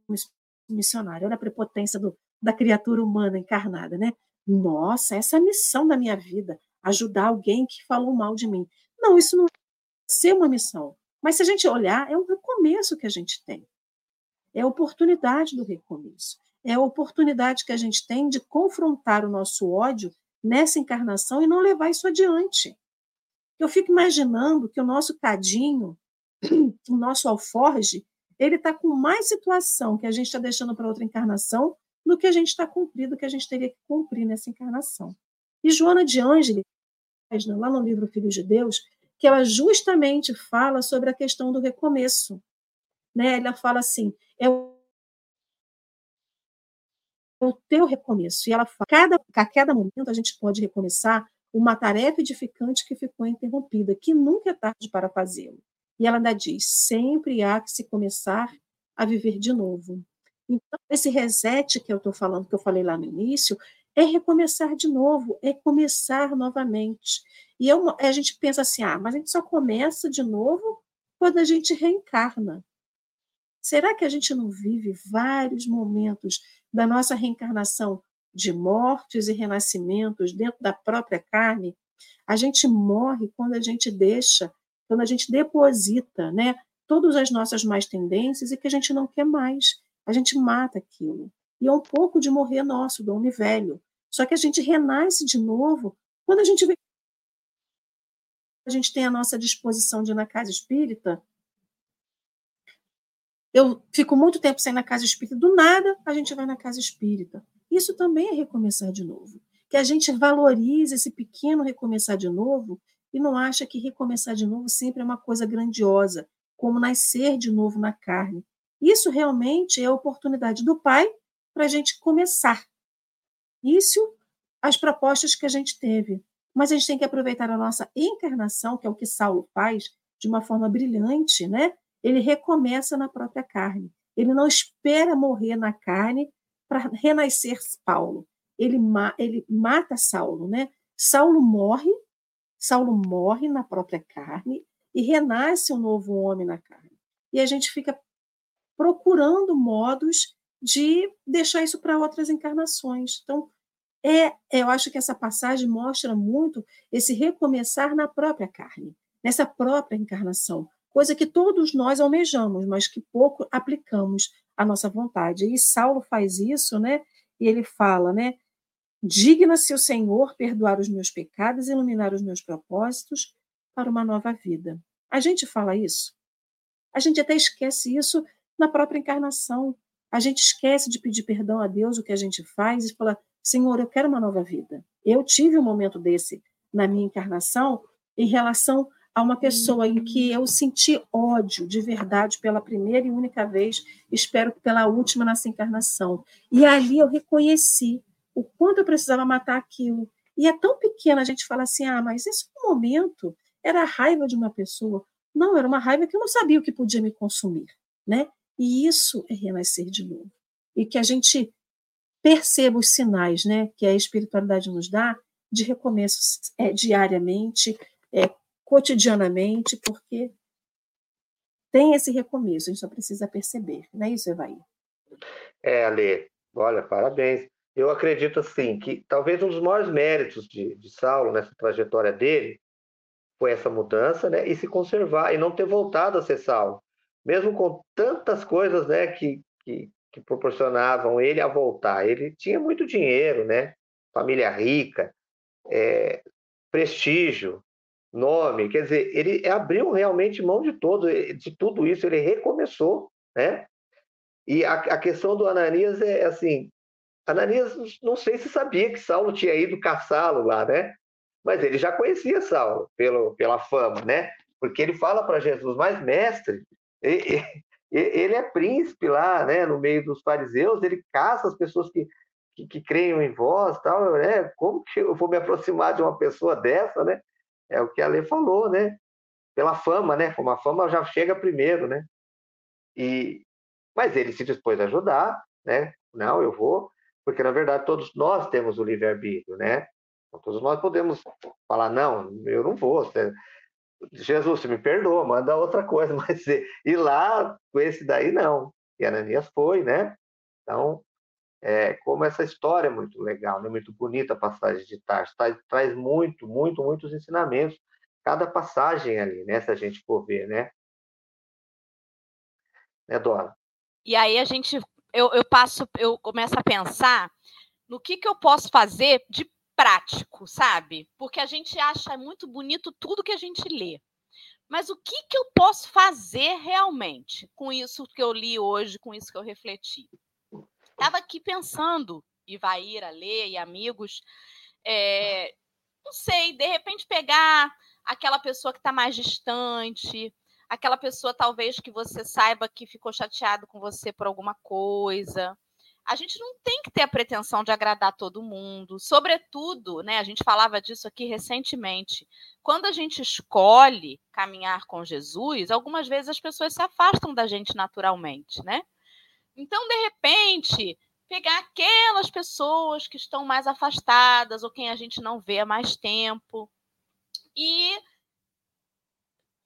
S2: missionário. Olha a prepotência do, da criatura humana encarnada, né? Nossa, essa é a missão da minha vida, ajudar alguém que falou mal de mim. Não, isso não é ser uma missão. Mas se a gente olhar, é um recomeço que a gente tem. É a oportunidade do recomeço. É a oportunidade que a gente tem de confrontar o nosso ódio nessa encarnação e não levar isso adiante. Eu fico imaginando que o nosso cadinho, o nosso alforge, ele está com mais situação que a gente está deixando para outra encarnação do que a gente está cumprindo, que a gente teria que cumprir nessa encarnação. E Joana de Ângeles, lá no livro Filhos de Deus, que ela justamente fala sobre a questão do recomeço. Né? Ela fala assim, é o teu recomeço. E ela fala, cada, a cada momento a gente pode recomeçar uma tarefa edificante que ficou interrompida, que nunca é tarde para fazê-lo. E ela ainda diz: sempre há que se começar a viver de novo. Então, esse reset que eu estou falando, que eu falei lá no início, é recomeçar de novo, é começar novamente. E eu, a gente pensa assim: ah, mas a gente só começa de novo quando a gente reencarna. Será que a gente não vive vários momentos da nossa reencarnação de mortes e renascimentos dentro da própria carne, A gente morre quando a gente deixa, quando a gente deposita, né, todas as nossas más tendências e que a gente não quer mais. A gente mata aquilo. E é um pouco de morrer nosso, do homem velho. Só que a gente renasce de novo quando a gente vê a gente tem a nossa disposição de ir na casa espírita. Eu fico muito tempo sem na casa espírita, do nada a gente vai na casa espírita. Isso também é recomeçar de novo. Que a gente valorize esse pequeno recomeçar de novo e não acha que recomeçar de novo sempre é uma coisa grandiosa, como nascer de novo na carne. Isso realmente é a oportunidade do Pai para a gente começar. Isso, as propostas que a gente teve. Mas a gente tem que aproveitar a nossa encarnação, que é o que Saulo faz, de uma forma brilhante, né? Ele recomeça na própria carne. Ele não espera morrer na carne para renascer Paulo. Ele, ma ele mata Saulo, né? Saulo morre, Saulo morre na própria carne e renasce um novo homem na carne. E a gente fica procurando modos de deixar isso para outras encarnações. Então, é, eu acho que essa passagem mostra muito esse recomeçar na própria carne, nessa própria encarnação, coisa que todos nós almejamos, mas que pouco aplicamos à nossa vontade. E Saulo faz isso, né? E ele fala, né? Digna-se o Senhor perdoar os meus pecados e iluminar os meus propósitos para uma nova vida. A gente fala isso. A gente até esquece isso na própria encarnação. A gente esquece de pedir perdão a Deus o que a gente faz e fala: Senhor, eu quero uma nova vida. Eu tive um momento desse na minha encarnação em relação a uma pessoa em que eu senti ódio de verdade pela primeira e única vez, espero que pela última nessa encarnação. E ali eu reconheci o quanto eu precisava matar aquilo. E é tão pequena a gente fala assim: ah, mas esse momento era a raiva de uma pessoa. Não, era uma raiva que eu não sabia o que podia me consumir, né? E isso é renascer de novo. E que a gente perceba os sinais né, que a espiritualidade nos dá de recomeço é, diariamente, é, cotidianamente, porque tem esse recomeço, a gente só precisa perceber, não é isso, Evaí?
S3: É, Ale, olha, parabéns. Eu acredito, assim, que talvez um dos maiores méritos de, de Saulo nessa trajetória dele foi essa mudança, né, e se conservar, e não ter voltado a ser Saulo. Mesmo com tantas coisas, né, que, que, que proporcionavam ele a voltar. Ele tinha muito dinheiro, né? Família rica, é, prestígio, nome. Quer dizer, ele abriu realmente mão de todo, de tudo isso. Ele recomeçou, né? E a, a questão do Ananias é assim: Ananias não sei se sabia que Saulo tinha ido caçá-lo lá, né? Mas ele já conhecia Saulo pelo, pela fama, né? Porque ele fala para Jesus, mas mestre, ele é príncipe lá, né, no meio dos fariseus, ele caça as pessoas que, que, que creem em vós, tal, né? Como que eu vou me aproximar de uma pessoa dessa, né? É o que a lei falou, né? Pela fama, né? Como a fama já chega primeiro, né? E mas ele se dispôs a ajudar, né? Não, eu vou, porque na verdade todos nós temos o livre-arbítrio, né? Então, todos nós podemos falar não, eu não vou. Jesus, me perdoa, manda outra coisa, mas ir lá com esse daí não. E Ananias foi, né? Então, é, como essa história é muito legal, né? muito bonita a passagem de Tarso, traz, traz muito, muito, muitos ensinamentos, cada passagem ali, né? Se a gente for ver, né? Né, Dora?
S1: E aí a gente, eu, eu passo, eu começo a pensar no que, que eu posso fazer de prático, sabe? Porque a gente acha muito bonito tudo que a gente lê. Mas o que, que eu posso fazer realmente com isso que eu li hoje, com isso que eu refleti? Estava aqui pensando, Ivaíra, Lê e amigos, é, não sei, de repente pegar aquela pessoa que está mais distante, aquela pessoa talvez que você saiba que ficou chateado com você por alguma coisa, a gente não tem que ter a pretensão de agradar todo mundo. Sobretudo, né, a gente falava disso aqui recentemente. Quando a gente escolhe caminhar com Jesus, algumas vezes as pessoas se afastam da gente naturalmente, né? Então, de repente, pegar aquelas pessoas que estão mais afastadas ou quem a gente não vê há mais tempo e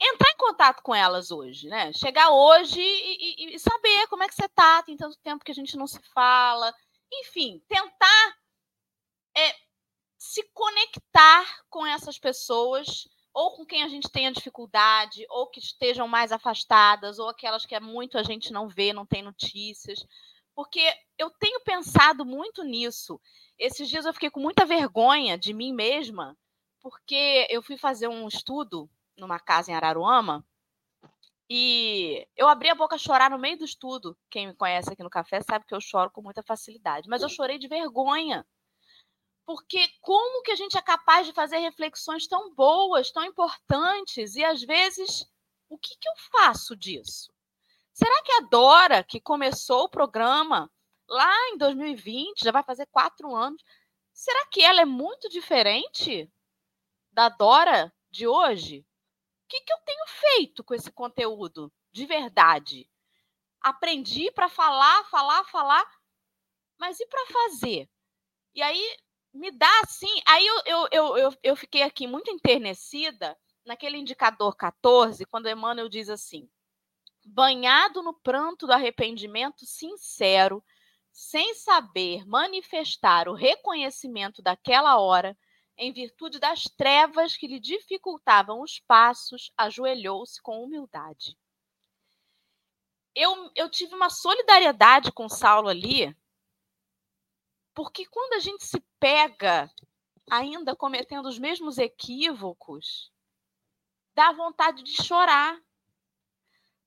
S1: entrar em contato com elas hoje, né? Chegar hoje e, e, e, saber como é que você tá, tem tanto tempo que a gente não se fala. Enfim, tentar é, se conectar com essas pessoas ou com quem a gente tenha dificuldade, ou que estejam mais afastadas, ou aquelas que é muito a gente não vê, não tem notícias. Porque eu tenho pensado muito nisso. Esses dias eu fiquei com muita vergonha de mim mesma, porque eu fui fazer um estudo numa casa em Araruama e eu abri a boca a chorar no meio do estudo. Quem me conhece aqui no café sabe que eu choro com muita facilidade, mas eu chorei de vergonha porque como que a gente é capaz de fazer reflexões tão boas, tão importantes, e às vezes, o que, que eu faço disso? Será que a Dora, que começou o programa lá em 2020, já vai fazer quatro anos, será que ela é muito diferente da Dora de hoje? O que, que eu tenho feito com esse conteúdo de verdade? Aprendi para falar, falar, falar, mas e para fazer? E aí me dá assim. Aí eu, eu, eu, eu, eu fiquei aqui muito enternecida naquele indicador 14, quando Emmanuel diz assim: banhado no pranto do arrependimento sincero, sem saber manifestar o reconhecimento daquela hora, em virtude das trevas que lhe dificultavam os passos, ajoelhou-se com humildade. Eu, eu tive uma solidariedade com Saulo ali, porque quando a gente se pega ainda cometendo os mesmos equívocos, dá vontade de chorar.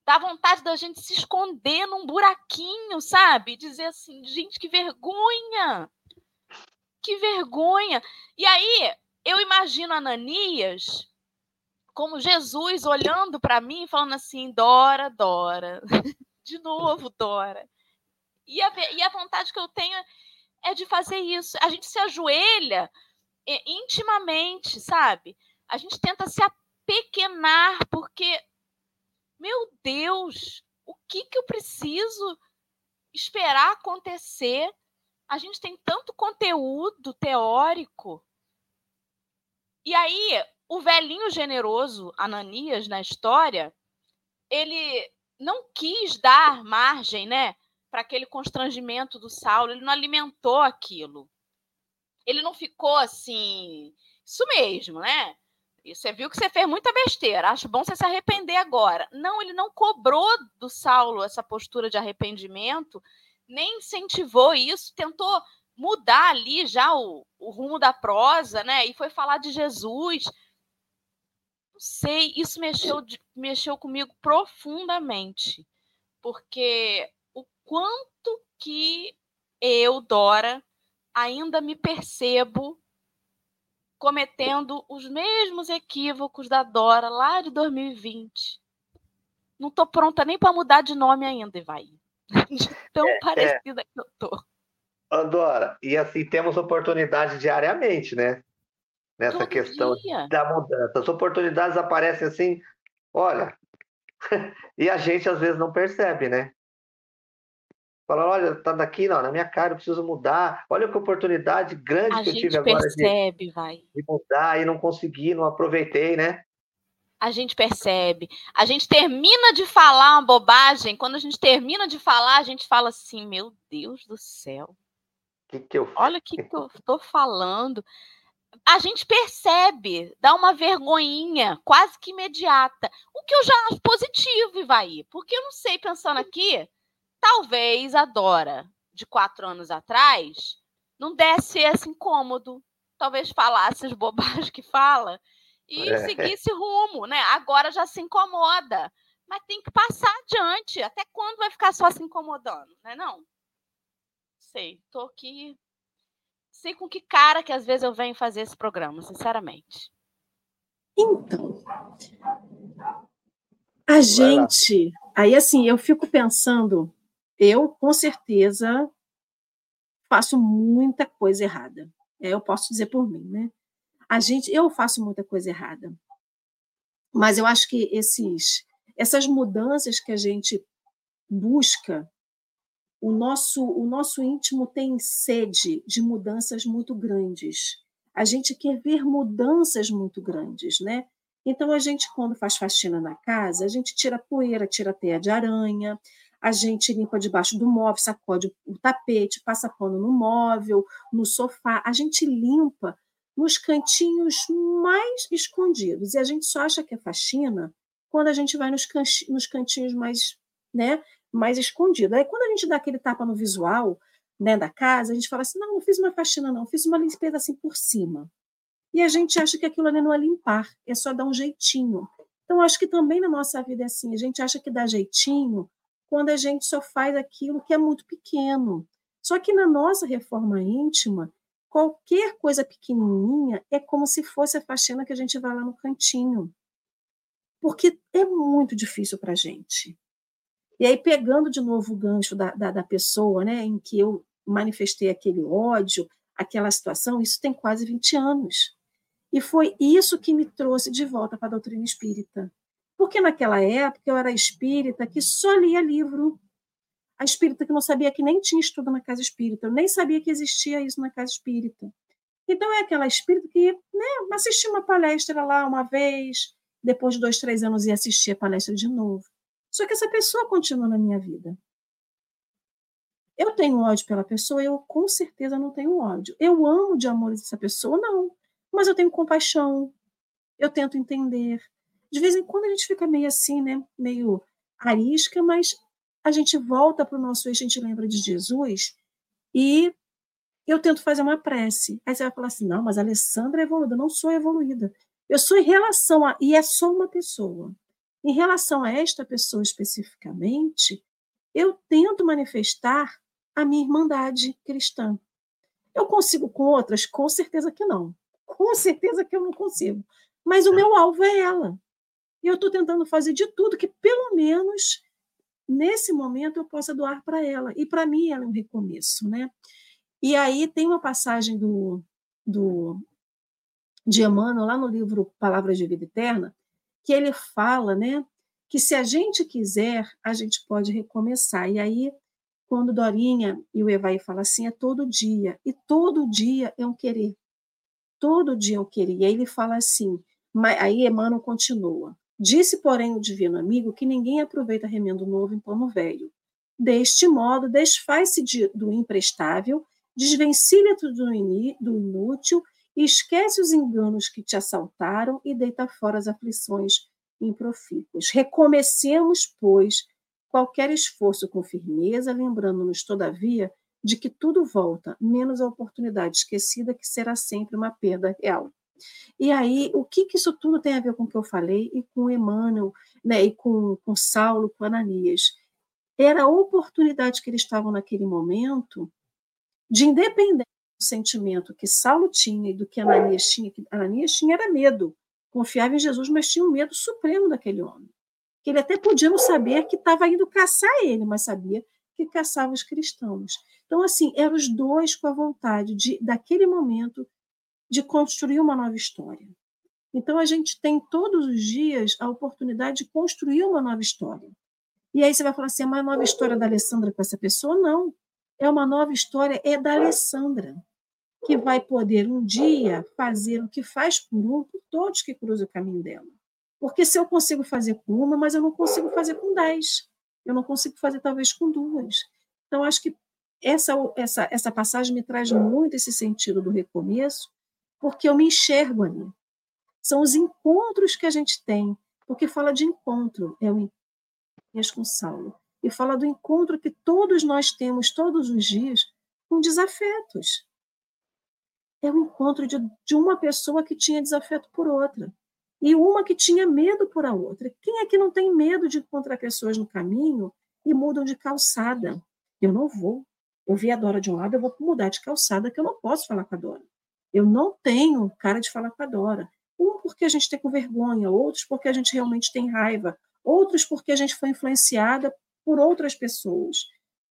S1: Dá vontade da gente se esconder num buraquinho, sabe? Dizer assim, gente, que vergonha! Que vergonha! E aí, eu imagino Ananias como Jesus olhando para mim e falando assim: Dora, Dora, de novo, Dora. E a, e a vontade que eu tenho é de fazer isso. A gente se ajoelha intimamente, sabe? A gente tenta se apequenar, porque, meu Deus, o que, que eu preciso esperar acontecer? A gente tem tanto conteúdo teórico. E aí, o velhinho generoso, Ananias, na história, ele não quis dar margem, né? Para aquele constrangimento do Saulo, ele não alimentou aquilo. Ele não ficou assim, isso mesmo, né? Você viu que você fez muita besteira, acho bom você se arrepender agora. Não, ele não cobrou do Saulo essa postura de arrependimento, nem incentivou isso, tentou mudar ali já o, o rumo da prosa, né? E foi falar de Jesus. Não sei, isso mexeu, mexeu comigo profundamente, porque quanto que eu, Dora, ainda me percebo cometendo os mesmos equívocos da Dora lá de 2020. Não estou pronta nem para mudar de nome ainda, vai. De tão é, é. parecida é. que eu tô.
S3: Dora, e assim temos oportunidade diariamente, né? Nessa Todo questão dia. da mudança. As oportunidades aparecem assim, olha, e a gente às vezes não percebe, né? Falar, olha, tá daqui não, na minha cara, eu preciso mudar. Olha que oportunidade grande a que eu tive agora
S1: percebe, de, vai.
S3: de mudar e não consegui, não aproveitei, né?
S1: A gente percebe. A gente termina de falar uma bobagem. Quando a gente termina de falar, a gente fala assim: Meu Deus do céu.
S3: Que que eu...
S1: Olha o que, que eu estou falando. A gente percebe, dá uma vergonhinha quase que imediata. O que eu já acho positivo, Ivaí. Porque eu não sei, pensando aqui, talvez a Dora, de quatro anos atrás, não desse esse incômodo. Talvez falasse as bobagens que fala e é. seguisse rumo, né? Agora já se incomoda. Mas tem que passar adiante. Até quando vai ficar só se incomodando, né? Não. Sei, tô aqui. Sei com que cara que às vezes eu venho fazer esse programa, sinceramente.
S2: Então, a gente. Aí, assim, eu fico pensando eu, com certeza, faço muita coisa errada. É, eu posso dizer por mim, né? A gente, eu faço muita coisa errada. Mas eu acho que esses, essas mudanças que a gente busca, o nosso, o nosso íntimo tem sede de mudanças muito grandes. A gente quer ver mudanças muito grandes, né? Então a gente quando faz faxina na casa, a gente tira poeira, tira teia de aranha, a gente limpa debaixo do móvel, sacode o tapete, passa pano no móvel, no sofá, a gente limpa nos cantinhos mais escondidos. E a gente só acha que é faxina quando a gente vai nos, nos cantinhos mais, né, mais escondidos. Aí quando a gente dá aquele tapa no visual né, da casa, a gente fala assim: não, não fiz uma faxina, não, fiz uma limpeza assim por cima. E a gente acha que aquilo ali não é limpar, é só dar um jeitinho. Então, acho que também na nossa vida é assim: a gente acha que dá jeitinho quando a gente só faz aquilo que é muito pequeno. Só que na nossa reforma íntima, qualquer coisa pequenininha é como se fosse a faxina que a gente vai lá no cantinho. Porque é muito difícil para a gente. E aí, pegando de novo o gancho da, da, da pessoa, né, em que eu manifestei aquele ódio, aquela situação, isso tem quase 20 anos. E foi isso que me trouxe de volta para a doutrina espírita. Porque naquela época eu era espírita que só lia livro. A espírita que não sabia que nem tinha estudo na casa espírita, eu nem sabia que existia isso na casa espírita. Então é aquela espírita que né, assistia uma palestra lá uma vez, depois de dois, três anos ia assistir a palestra de novo. Só que essa pessoa continua na minha vida. Eu tenho ódio pela pessoa? Eu com certeza não tenho ódio. Eu amo de amor essa pessoa? Não. Mas eu tenho compaixão. Eu tento entender. De vez em quando a gente fica meio assim, né? Meio arisca, mas a gente volta para o nosso eixo, a gente lembra de Jesus e eu tento fazer uma prece. Aí você vai falar assim: não, mas a Alessandra é evoluída. Eu não sou evoluída. Eu sou em relação a. E é só uma pessoa. Em relação a esta pessoa especificamente, eu tento manifestar a minha irmandade cristã. Eu consigo com outras? Com certeza que não. Com certeza que eu não consigo. Mas o meu alvo é ela. E eu estou tentando fazer de tudo que, pelo menos, nesse momento, eu possa doar para ela. E para mim, ela é um recomeço. Né? E aí tem uma passagem do, do, de Emmanuel, lá no livro Palavras de Vida Eterna, que ele fala né, que se a gente quiser, a gente pode recomeçar. E aí quando Dorinha e o Evaí falam assim, é todo dia. E todo dia é um querer. Todo dia é um querer. E aí ele fala assim, aí Emmanuel continua. Disse, porém, o divino amigo que ninguém aproveita remendo novo em pano velho. Deste modo, desfaz-se de, do imprestável, desvencilha-te do, do inútil, esquece os enganos que te assaltaram e deita fora as aflições improfícuas. Recomecemos, pois, qualquer esforço com firmeza, lembrando-nos, todavia, de que tudo volta, menos a oportunidade esquecida, que será sempre uma perda real. E aí, o que, que isso tudo tem a ver com o que eu falei e com Emmanuel, né, e com, com Saulo, com Ananias? Era a oportunidade que eles estavam naquele momento de, independente do sentimento que Saulo tinha e do que Ananias tinha, que Ananias tinha era medo, confiava em Jesus, mas tinha um medo supremo daquele homem que ele até podia não saber que estava indo caçar ele, mas sabia que caçava os cristãos. Então, assim, eram os dois com a vontade de, daquele momento, de construir uma nova história. Então, a gente tem todos os dias a oportunidade de construir uma nova história. E aí você vai falar assim, é uma nova história da Alessandra com essa pessoa? Não. É uma nova história, é da Alessandra, que vai poder um dia fazer o que faz por um, por todos que cruzam o caminho dela. Porque se eu consigo fazer com uma, mas eu não consigo fazer com dez. Eu não consigo fazer, talvez, com duas. Então, acho que essa, essa, essa passagem me traz muito esse sentido do recomeço, porque eu me enxergo ali. São os encontros que a gente tem, porque fala de encontro, é o com Saulo, e fala do encontro que todos nós temos todos os dias com desafetos. É o encontro de, de uma pessoa que tinha desafeto por outra e uma que tinha medo por a outra. Quem é que não tem medo de encontrar pessoas no caminho e mudam de calçada? Eu não vou. Eu vi a Dora de um lado, eu vou mudar de calçada, que eu não posso falar com a Dora. Eu não tenho cara de falar com a Dora. Um porque a gente tem com vergonha, outros porque a gente realmente tem raiva, outros porque a gente foi influenciada por outras pessoas.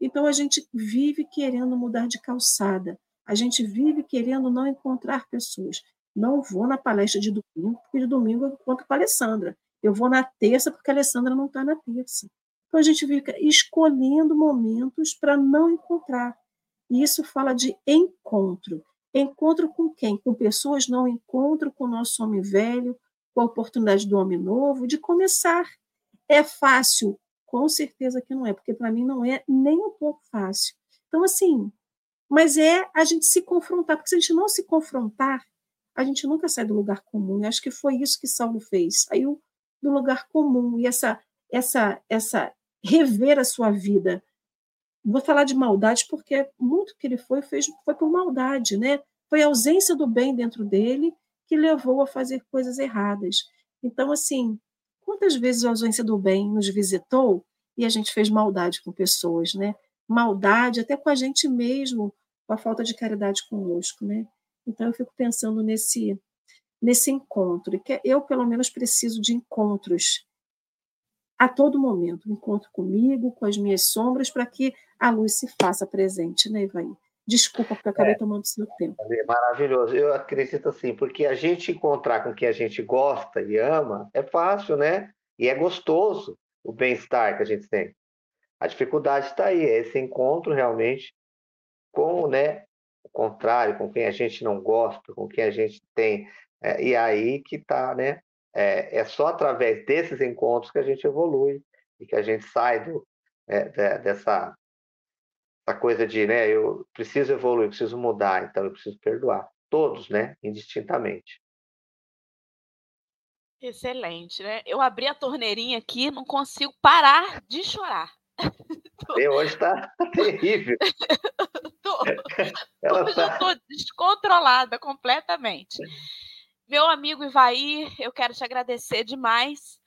S2: Então a gente vive querendo mudar de calçada. A gente vive querendo não encontrar pessoas. Não vou na palestra de domingo, porque de domingo eu encontro com a Alessandra. Eu vou na terça, porque a Alessandra não está na terça. Então a gente fica escolhendo momentos para não encontrar. E isso fala de encontro. Encontro com quem? Com pessoas, não encontro com o nosso homem velho, com a oportunidade do homem novo, de começar. É fácil? Com certeza que não é, porque para mim não é nem um pouco fácil. Então, assim, mas é a gente se confrontar, porque se a gente não se confrontar, a gente nunca sai do lugar comum. E acho que foi isso que Saulo fez. Saiu do lugar comum e essa essa essa rever a sua vida. Vou falar de maldade porque muito que ele foi fez foi por maldade, né? Foi a ausência do bem dentro dele que levou a fazer coisas erradas. Então, assim, quantas vezes a ausência do bem nos visitou e a gente fez maldade com pessoas, né? Maldade até com a gente mesmo, com a falta de caridade conosco, né? Então eu fico pensando nesse nesse encontro, que eu pelo menos preciso de encontros a todo momento, encontro comigo, com as minhas sombras, para que a luz se faça presente, né, Ivaí? Desculpa porque eu acabei é, tomando seu tempo.
S3: Maravilhoso. Eu acredito assim, porque a gente encontrar com quem a gente gosta e ama é fácil, né? E é gostoso o bem-estar que a gente tem. A dificuldade está aí, é esse encontro realmente com né, o contrário, com quem a gente não gosta, com quem a gente tem. É, e aí que está, né? É, é, só através desses encontros que a gente evolui e que a gente sai do, é, dessa essa coisa de, né, eu preciso evoluir, preciso mudar, então eu preciso perdoar. Todos, né, indistintamente.
S1: Excelente, né? Eu abri a torneirinha aqui, não consigo parar de chorar.
S3: E hoje está terrível.
S1: tô, hoje tá... eu estou descontrolada completamente. Meu amigo Ivaí, eu quero te agradecer demais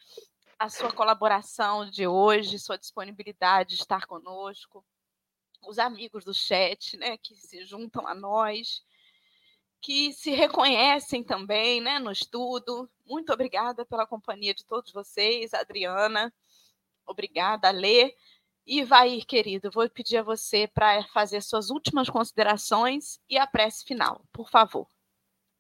S1: a sua colaboração de hoje, sua disponibilidade de estar conosco os amigos do chat, né, que se juntam a nós, que se reconhecem também, né, no estudo. Muito obrigada pela companhia de todos vocês, Adriana. Obrigada, Lê. E vai, querido, vou pedir a você para fazer suas últimas considerações e a prece final, por favor.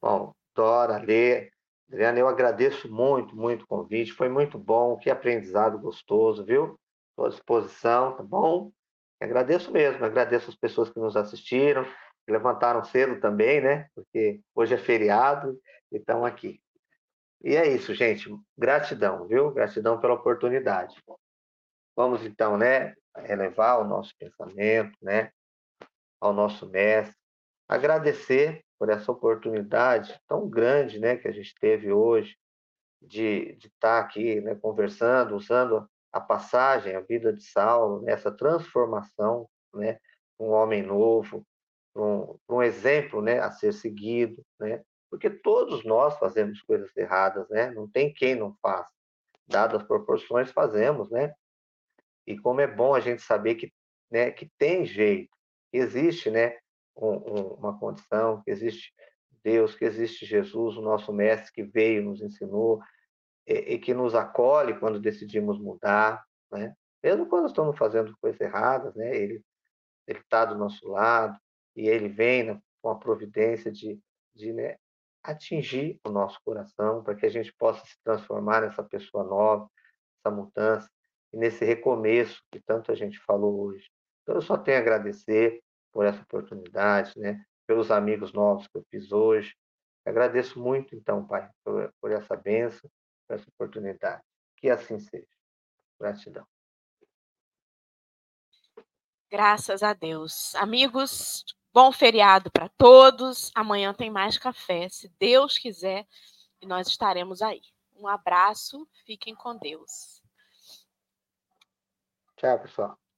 S3: Bom, Dora, Lê, Adriana, eu agradeço muito, muito o convite. Foi muito bom, que aprendizado gostoso, viu? Estou à disposição, tá bom? Agradeço mesmo, agradeço as pessoas que nos assistiram, que levantaram cedo também, né? Porque hoje é feriado e estão aqui. E é isso, gente. Gratidão, viu? Gratidão pela oportunidade. Vamos então, né, elevar o nosso pensamento, né, ao nosso mestre, agradecer por essa oportunidade tão grande, né, que a gente teve hoje de, estar aqui, né, conversando, usando a passagem, a vida de Saulo, nessa transformação, né, um homem novo, um, um exemplo, né, a ser seguido, né, porque todos nós fazemos coisas erradas, né, não tem quem não faça, dadas as proporções fazemos, né, e como é bom a gente saber que, né, que tem jeito, existe, né, uma condição, que existe Deus, que existe Jesus, o nosso mestre que veio, nos ensinou, e, e que nos acolhe quando decidimos mudar, né? Mesmo quando estamos fazendo coisas erradas, né? Ele ele está do nosso lado e ele vem né, com a providência de, de né, atingir o nosso coração para que a gente possa se transformar nessa pessoa nova, essa mudança e nesse recomeço que tanto a gente falou hoje. Então eu só tenho a agradecer por essa oportunidade, né? Pelos amigos novos que eu fiz hoje. Agradeço muito, então, Pai, por, por essa benção por essa oportunidade. Que assim seja. Gratidão.
S1: Graças a Deus. Amigos, bom feriado para todos. Amanhã tem mais café, se Deus quiser, e nós estaremos aí. Um abraço, fiquem com Deus.
S3: Tchau, pessoal.